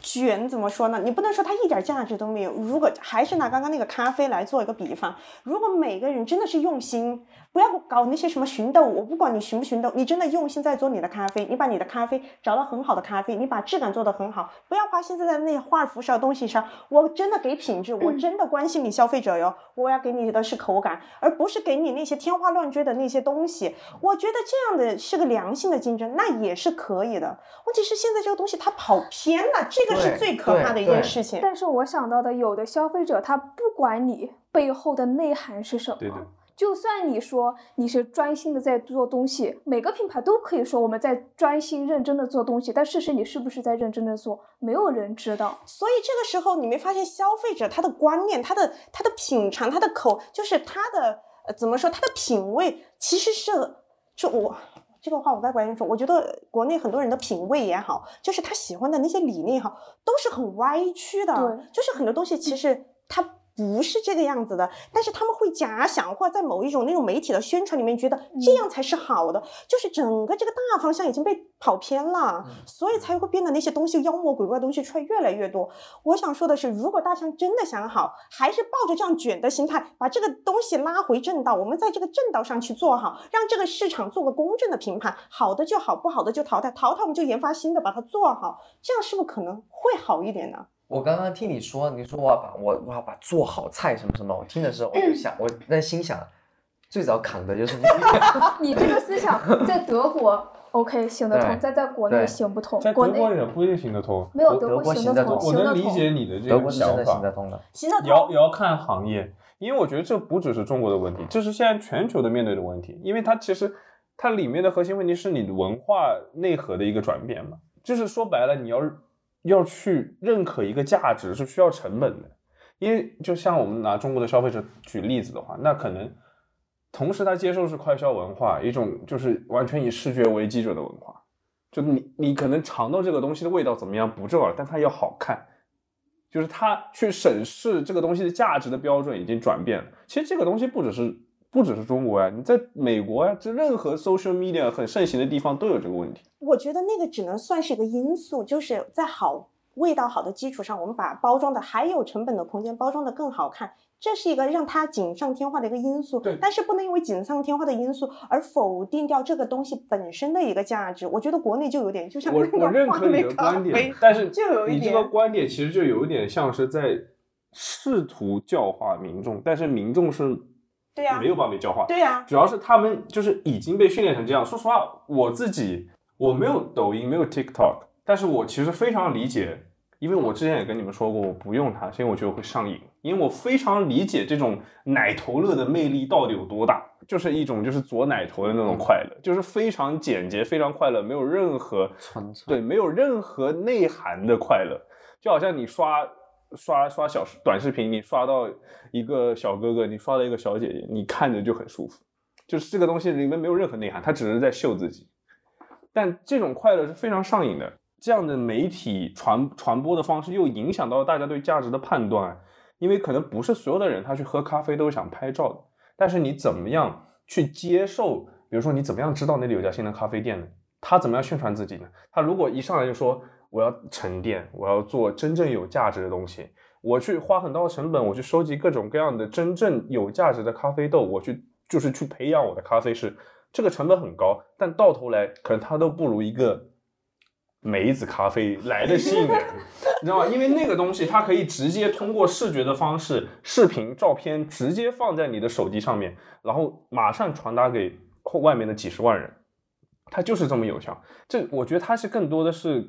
D: 卷怎么说呢？你不能说它一点价值都没有。如果还是拿刚刚那个咖啡来做一个比方，如果每个人真的是用心，不要搞那些什么寻豆，我不管你寻不寻豆，你真的用心在做你的咖啡，你把你的咖啡找到很好的咖啡，你把质感做得很好，不要花心思在那些花里胡哨东西上。我真的给品质，我真的关心你消费者哟，我要给你的是口感，而不是给你那些天花乱坠的那些东西。我觉得这样的是个良性的竞争，那也是可以的。问题是现在这个东西它跑偏了，这个是最可怕的一件事情。
C: 但是我想到的，有的消费者他不管你背后的内涵是什么，
A: 对对
C: 就算你说你是专心的在做东西，每个品牌都可以说我们在专心认真的做东西，但事实你是不是在认真的做，没有人知道。
D: 所以这个时候你没发现消费者他的观念、他的他的品尝、他的口，就是他的呃怎么说，他的品味其实是就我。这个话我外国人说？我觉得国内很多人的品味也好，就是他喜欢的那些理念也好，都是很歪曲的。
C: 对
D: 就是很多东西其实它不是这个样子的，但是他们会假想，或者在某一种那种媒体的宣传里面觉得这样才是好的，就是整个这个大方向已经被跑偏了，所以才会变得那些东西妖魔鬼怪的东西出来越来越多。我想说的是，如果大象真的想好，还是抱着这样卷的心态，把这个东西拉回正道，我们在这个正道上去做好，让这个市场做个公正的评判，好的就好，不好的就淘汰，淘汰我们就研发新的，把它做好，这样是不是可能会好一点呢？
B: 我刚刚听你说，你说我要把我我要把做好菜什么什么，我听的时候我就想，我在心想，最早扛的就是你。*laughs*
C: 你这个思想 *laughs* 在德国 OK 行得通，
B: 对
C: 在在国内行不通
A: 在。
C: 国
A: 德国
C: 内
A: 也不一定行得通。
C: 没有
B: 德国行得
C: 通，
B: 通
A: 我
C: 行得通。
A: 能理解你的这个想
B: 的行得
A: 法，
B: 通的。
D: 行得
A: 也要
D: 通
A: 也要看行业，因为我觉得这不只是中国的问题，这是现在全球的面对的问题，因为它其实它里面的核心问题是你的文化内核的一个转变嘛，就是说白了，你要要去认可一个价值是需要成本的，因为就像我们拿中国的消费者举例子的话，那可能同时他接受是快消文化，一种就是完全以视觉为基准的文化，就你你可能尝到这个东西的味道怎么样不重要，但它要好看。就是他去审视这个东西的价值的标准已经转变了。其实这个东西不只是不只是中国呀，你在美国呀，这任何 social media 很盛行的地方都有这个问题。
D: 我觉得那个只能算是一个因素，就是在好味道好的基础上，我们把包装的还有成本的空间包装的更好看，这是一个让它锦上添花的一个因素。
A: 对
D: 但是不能因为锦上添花的因素而否定掉这个东西本身的一个价值。我觉得国内就有点，就像
A: 我
D: 那个
A: 我认可你的观点，但是
D: 就有一点
A: 你这个观点其实就有一点像是在试图教化民众，但是民众是
D: 对呀
A: 没有办法被教化。
D: 对呀、
A: 主要是他们就是已经被训练成这样。说实话，我自己我没有抖音，没有 TikTok，但是我其实非常理解，因为我之前也跟你们说过，我不用它，是因为我觉得我会上瘾，因为我非常理解这种奶头乐的魅力到底有多大，就是一种就是左奶头的那种快乐，就是非常简洁、非常快乐，没有任何
B: 纯粹
A: 对，没有任何内涵的快乐，就好像你刷刷刷小视短视频，你刷到一个小哥哥，你刷到一个小姐姐，你看着就很舒服。就是这个东西里面没有任何内涵，他只是在秀自己。但这种快乐是非常上瘾的。这样的媒体传传播的方式又影响到大家对价值的判断，因为可能不是所有的人他去喝咖啡都想拍照的，但是你怎么样去接受？比如说你怎么样知道那里有家新的咖啡店呢？他怎么样宣传自己呢？他如果一上来就说我要沉淀，我要做真正有价值的东西，我去花很高的成本，我去收集各种各样的真正有价值的咖啡豆，我去就是去培养我的咖啡师，这个成本很高，但到头来可能它都不如一个梅子咖啡来的吸引人，*laughs* 你知道吗？因为那个东西它可以直接通过视觉的方式，视频、照片直接放在你的手机上面，然后马上传达给外面的几十万人，它就是这么有效。这我觉得它是更多的是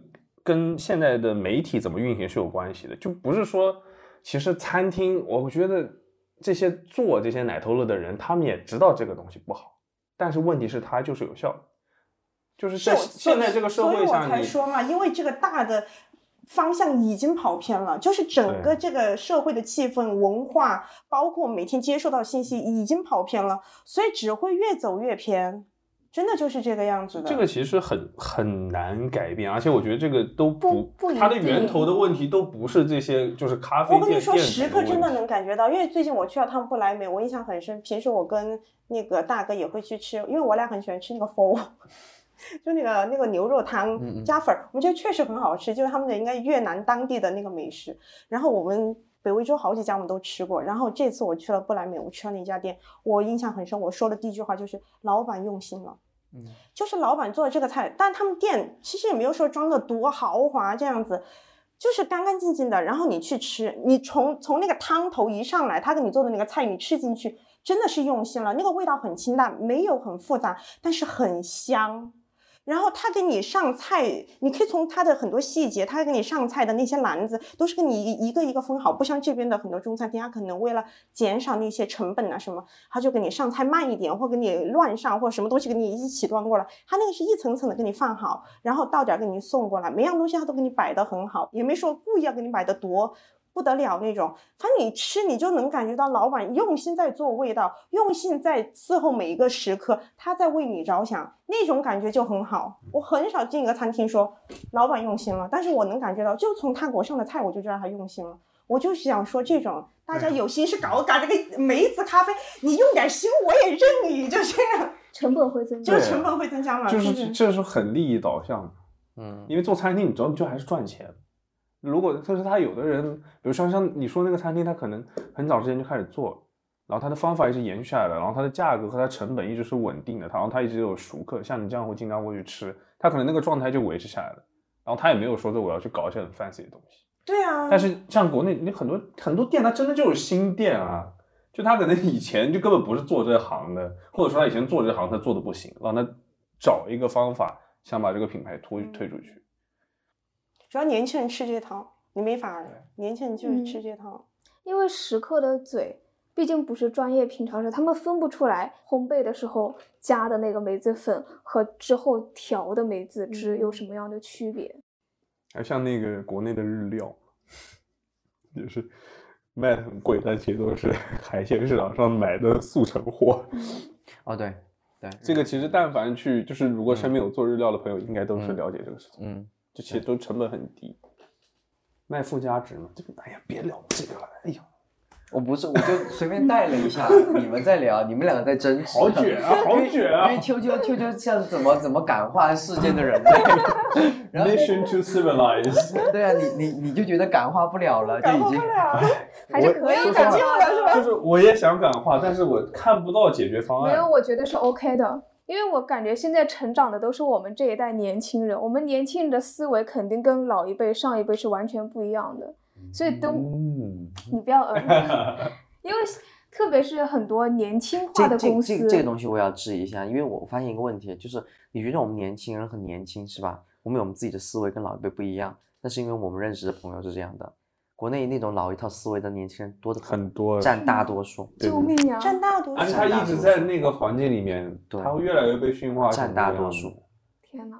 A: 跟现在的媒体怎么运行是有关系的，就不是说其实餐厅，我觉得这些做这些奶头乐的人，他们也知道这个东西不好，但是问题是它就是有效的。就是在现在这个社会上
D: 所以我才说嘛，因为这个大的方向已经跑偏了，就是整个这个社会的气氛、文化，包括每天接受到信息已经跑偏了，所以只会越走越偏，真的就是这个样子的。
A: 这个其实很很难改变，而且我觉得这个都
C: 不
A: 它的源头的问题都不是这些，就是咖啡店
D: 我跟你说，
A: 店
D: 时刻真的能感觉到，因为最近我去了趟不来梅，我印象很深。平时我跟那个大哥也会去吃，因为我俩很喜欢吃那个麸，*laughs* 就那个那个牛肉汤加粉儿，我们觉得确实很好吃，就是他们的应该越南当地的那个美食。然后我们北威州好几家我们都吃过，然后这次我去了不来美，我吃了那家店，我印象很深。我说的第一句话就是老板用心了。就是老板做的这个菜，但他们店其实也没有说装的多豪华这样子，就是干干净净的。然后你去吃，你从从那个汤头一上来，他给你做的那个菜，你吃进去真的是用心了，那个味道很清淡，没有很复杂，但是很香。然后他给你上菜，你可以从他的很多细节，他给你上菜的那些篮子都是给你一个一个分好，不像这边的很多中餐厅，他可能为了减少那些成本啊什么，他就给你上菜慢一点，或给你乱上，或什么东西给你一起端过来，他那个是一层层的给你放好，然后到点儿给你送过来，每样东西他都给你摆得很好，也没说故意要给你摆的多不得了那种。反正你吃，你就能感觉到老板用心在做味道，用心在伺候每一个食客，他在为你着想，那种感觉就很好。我很少进一个餐厅说老板用心了，但是我能感觉到，就从他给我上的菜，我就知道他用心了。我就是想说，这种大家有心是搞搞这个梅子咖啡，你用点心我也认你，就这样，*laughs*
C: 成本会增加，
D: 就是成本会增加嘛，
A: 就是
D: 是
A: 这是很利益导向的，
B: 嗯，
A: 因为做餐厅，你知道就还是赚钱。如果就是他有的人，比如说像你说那个餐厅，他可能很早之前就开始做，然后他的方法一直延续下来了，然后他的价格和它成本一直是稳定的，然后他一直有熟客，像你这样会经常过去吃，他可能那个状态就维持下来了，然后他也没有说这我要去搞一些很 fancy 的东西。
D: 对啊，
A: 但是像国内，你很多很多店，它真的就是新店啊，就他可能以前就根本不是做这行的，或者说他以前做这行他做的不行，让他找一个方法，想把这个品牌推推出去。
D: 主要年轻人吃这套，你没法儿，年轻人就是吃这套。
C: 因为食客的嘴毕竟不是专业品尝者，他们分不出来烘焙的时候加的那个梅子粉和之后调的梅子汁有什么样的区别。
A: 还像那个国内的日料，也是卖的很贵，但其实都是海鲜市场上买的速成货。
B: 哦对对，
A: 这个其实但凡去，就是如果身边有做日料的朋友，应该都是了解这个事情。
B: 嗯，
A: 这其实都成本很低，卖附加值嘛。这个哎呀，别聊这个了，哎呀，*laughs*
B: 我不是，我就随便带了一下，你们在聊，你们两个在争执，
A: 好卷啊，好卷啊
B: 因为秋秋秋秋像怎么怎么感化世间的人类，*laughs* 然后
A: ！Mission to civilize，*laughs*
B: 对啊，你你你就觉得感化不了了，就已经
D: 化不了，
C: 还是可以感觉
D: 了是吧？
A: 就是我也想感化，但是我看不到解决方案。
C: 没有，我觉得是 OK 的，因为我感觉现在成长的都是我们这一代年轻人，我们年轻人的思维肯定跟老一辈、上一辈是完全不一样的，所以都
A: 嗯，
C: 你不要嗯，*laughs* 因为特别是很多年轻化的公司，
B: 这这这个东西我要质疑一下，因为我发现一个问题，就是你觉得我们年轻人很年轻是吧？我们有我们自己的思维跟老一辈不一样，那是因为我们认识的朋友是这样的。国内那种老一套思维的年轻人多的
A: 很多
B: 占大多数，
C: 救命啊！
D: 占大多数
A: 而且。他一直在那个环境里面，
B: 对
A: 他会越来越被驯化
B: 占大多数。
C: 天哪，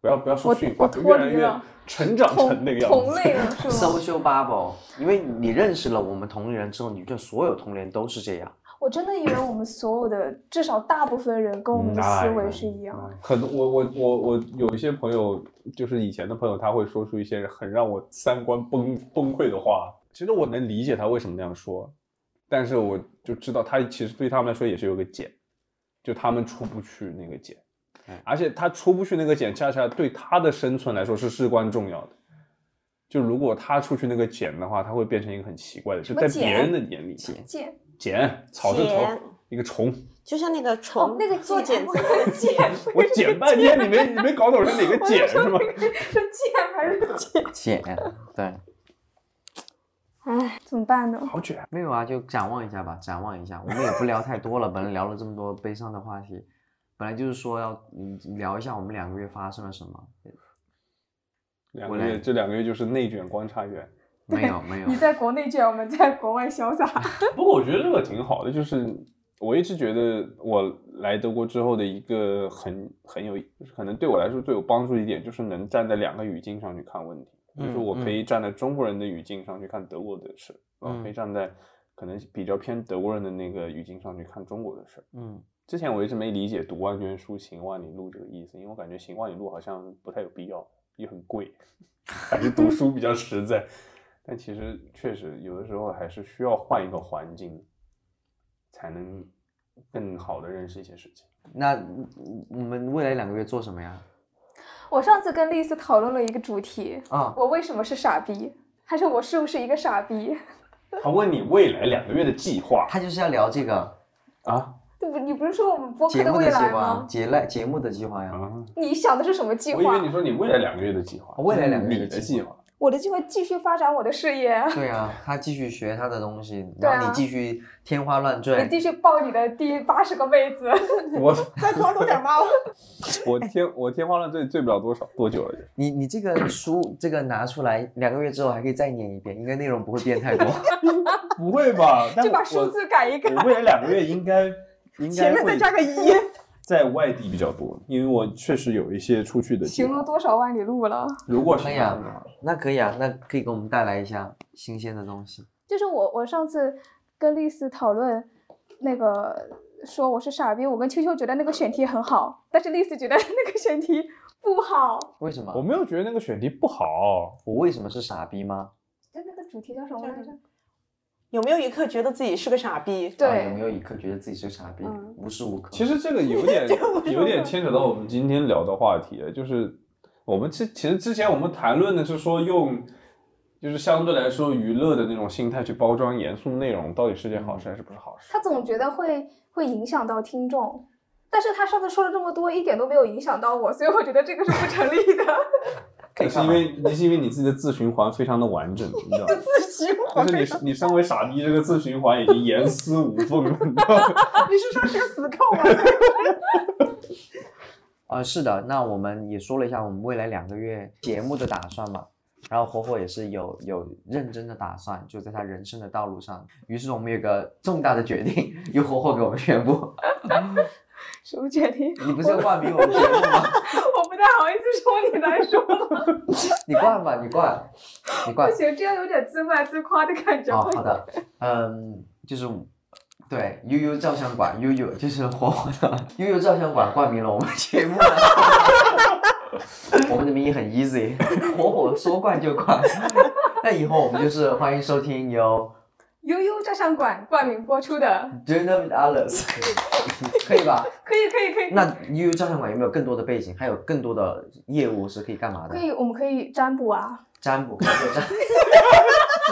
A: 不要不要说驯化，越来越成长成那个样子
C: 同
A: 子。
C: 类了 *laughs* 是吗
B: ？social bubble，因为你认识了我们同龄人之后，你就所有同龄人都是这样。
C: 我真的以为我们所有的至少大部分人跟我们的思维是一样的。
A: 嗯很多我我我我有一些朋友，就是以前的朋友，他会说出一些很让我三观崩崩溃的话。其实我能理解他为什么那样说，但是我就知道他其实对他们来说也是有个茧，就他们出不去那个茧，而且他出不去那个茧，恰恰对他的生存来说是至关重要的。就如果他出去那个茧的话，他会变成一个很奇怪的，就在别人的眼里，
B: 茧
C: 见
A: 茧草字头
D: 茧
A: 一个虫，
D: 就像那个
C: 哦
D: 虫，，
C: 那个
D: 做
C: 茧
D: 茧子
C: 那个茧，
A: 我剪半天，你没你没搞懂是哪个茧是吗？
C: 是茧还是茧？*laughs*
B: 茧，对，
C: 哎，怎么办呢？
A: 好卷，
B: 没有啊，就展望一下吧，展望一下。我们也不聊太多了，本来聊了这么多悲伤的话题，本来就是说要嗯聊一下我们两个月发生了什么。
A: 两个月这两个月就是内卷观察员。
B: 没有没有
C: 你，在国内卷，我们在国外潇洒。*laughs*
A: 不过我觉得这个挺好的，就是我一直觉得我来德国之后的一个很很有，就是可能对我来说最有帮助一点，就是能站在两个语境上去看问题，就是
B: 嗯
A: 我可以站在中国人的语境上去看德国的事，然后
B: 嗯
A: 可以站在可能比较偏德国人的那个语境上去看中国的事。
B: 嗯
A: 之前我一直没理解“读万卷书，行万里路”这个意思，因为我感觉行万里路好像不太有必要，也很贵，*laughs* 还是读书比较实在。但其实确实有的时候还是需要换一个环境，才能更好的认识一些事情。
B: 那嗯我们未来两个月做什么呀？
C: 我上次跟丽丝讨论了一个主题，
B: 啊，
C: 我为什么是傻逼，还是我是不是一个傻逼？
A: 他问你未来两个月的计划
B: 他就是要聊这个
A: 啊
C: 对不？你不是说我们播客
B: 节目的
C: 未来
B: 计划，
C: 吗？
B: 节来节目的计划呀。
A: 啊！
C: 你想的是什么计划
A: 我以为？你说你未来两个月的计划，
B: 未来两个月的计划。
C: 我的机会继续发展我的事业，
B: 对啊，他继续学他的东西，然后你继续天花乱
C: 你
B: 坠。
C: 继续抱你的第八十个妹子。*laughs*
A: 我 *laughs*
D: 再多撸点猫。*laughs*
A: 我天我天花乱坠醉不了多少多久了？
B: 你你这个书这个拿出来，两个月之后还可以再念一遍，应该内容不会变太多。
A: 不会吧？但
C: 就把数字改一改
A: 我。未来两个月应该应该
D: 前面再加个一，
A: 在外地比较多，因为我确实有一些出去的
C: 行了。多少万里路了？
A: 如果是
B: 可以啊，那可以啊，那可以给我们带来一下新鲜的东西。
C: 就是我我上次跟丽丝讨论那个说我是傻逼，我跟秋秋觉得那个选题很好，但是丽丝觉得那个选题不好。
B: 为什么？
A: 我没有觉得那个选题不好，
B: 我为什么是傻逼吗？
C: 那那个主题叫什么来着？
D: 有没有一刻觉得自己是个傻逼？
C: 对
B: 啊有没有一刻觉得自己是个傻逼？
D: 嗯
B: 无时无刻。
A: 其实这个有 *laughs* 点有点牵扯到我们今天聊的话题，就是我们之其实之前我们谈论的是说用就是相对来说娱乐的那种心态去包装严肃内容，到底是件好事还是不是好事？
C: 他总觉得会会影响到听众，但是他上次说了这么多，一点都没有影响到我，所以我觉得这个是不成立的。*laughs*
B: 可以
A: 是因为你是因为你自己的自循环非常的完整，你知道吗？*laughs*
D: 自循环
A: 就是你你身为傻逼这个自循环已经严丝无缝了，你知道吗？*laughs*
D: 你是说是个死扣吗？
B: 啊，*laughs* 是的，那我们也说了一下我们未来两个月节目的打算嘛，然后火火也是有有认真的打算，就在他人生的道路上。于是我们有个重大的决定，由火火给我们宣布。
C: 什么决定？
B: 你不是要冠名我们节目吗？
C: 太好意思说你来说了，
B: 你灌吧，你灌，你冠
C: 不。行，这样有点自卖自夸的感觉。
B: 哦，好的，嗯，就是对悠悠照相馆，悠悠 *laughs* 就是火火的悠悠照相馆冠名了我们节目。*laughs* 我们的名义很 easy，火火说冠就冠。那以后我们就是欢迎收听由
C: 悠悠照相馆冠名播出的
B: ，Dinner with Alice，*laughs* 可以吧？
C: 可以可以可以。
B: 那悠悠照相馆有没有更多的背景，还有更多的业务是可以干嘛的
C: 可？以，我们可以占卜啊。
B: 占卜。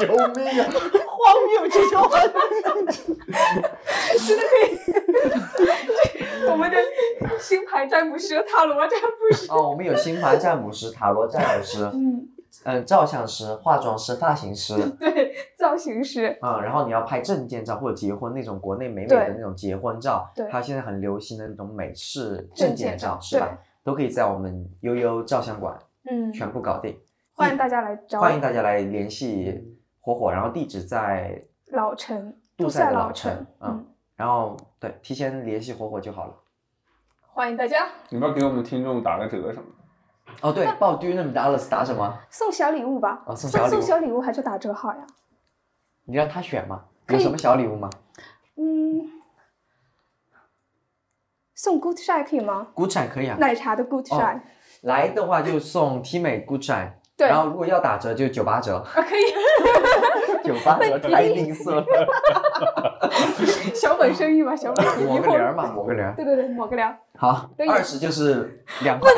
A: 救命啊！
D: 荒谬这种话。
C: 我们的星盘占卜师、塔罗占卜师。
B: 哦，我们有星盘占卜师、塔罗占卜师，
C: 嗯，
B: 嗯，照相师、化妆师、发型师。*laughs*
C: 对，造型师。
B: 啊、然后你要拍证件照或者结婚那种国内美美的那种结婚照，
C: 对
B: 还有现在很流行的那种美式
C: 证
B: 证件
C: 件照
B: 是吧？都可以在我们悠悠照相馆
C: 嗯，
B: 全部搞定。
C: 欢迎大家来找。
B: 欢迎大家来联系火火，然后地址在
C: 老城，
B: 杜
C: 塞
B: 塞的老
C: 城
B: 城，
C: 嗯
B: 嗯，，然后对，提前联系火火就好了。
C: 欢迎大家
A: 你们要给我们听众打个折什么的？
B: 哦，对，报 Do you know Dallas 打什么？
C: 送小礼物吧。
B: 哦，送小礼物，
C: 送小礼物还是打折好呀？
B: 你让他选
C: 嘛？
B: 有什么小礼物吗
C: 嗯，送 Good Shine 可以吗
B: ？？Good shine 可以啊，
C: 奶茶的 Good
B: 哦
C: Shine，、
B: 来的话就送 T 美 Good shine，
C: 对，
B: 然后如果要打折就九八折，
C: 啊可以，*laughs*
B: 九八折太吝啬了。
C: 小本生意嘛，小本生意。
B: 抹个零儿嘛，抹个零儿。
C: 对对对，抹个零儿，
B: 好
C: 对，
B: 二十就是两块，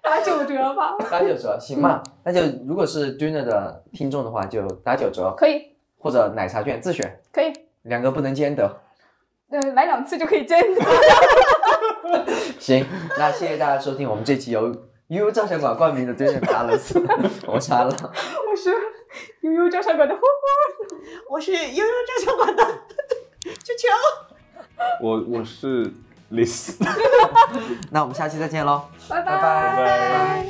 C: 打九折吧。
B: 打九折，行吧？那就如果是 Dinner 的听众的话，就打九折，
C: 可以，
B: 或者奶茶券自选，
C: 可以，
B: 两个不能兼得。
C: 呃，来两次就可以兼的。*laughs*
B: 行，那谢谢大家收听我们这期由悠悠照相馆冠名的 Dinner Palace，*laughs* 我删了。
C: 我是悠悠照相馆的花花，
D: 我是悠悠照相馆的球球。
A: 我我是 Liz。
B: 那我们下期再见喽。
C: 拜
B: 拜拜
A: 拜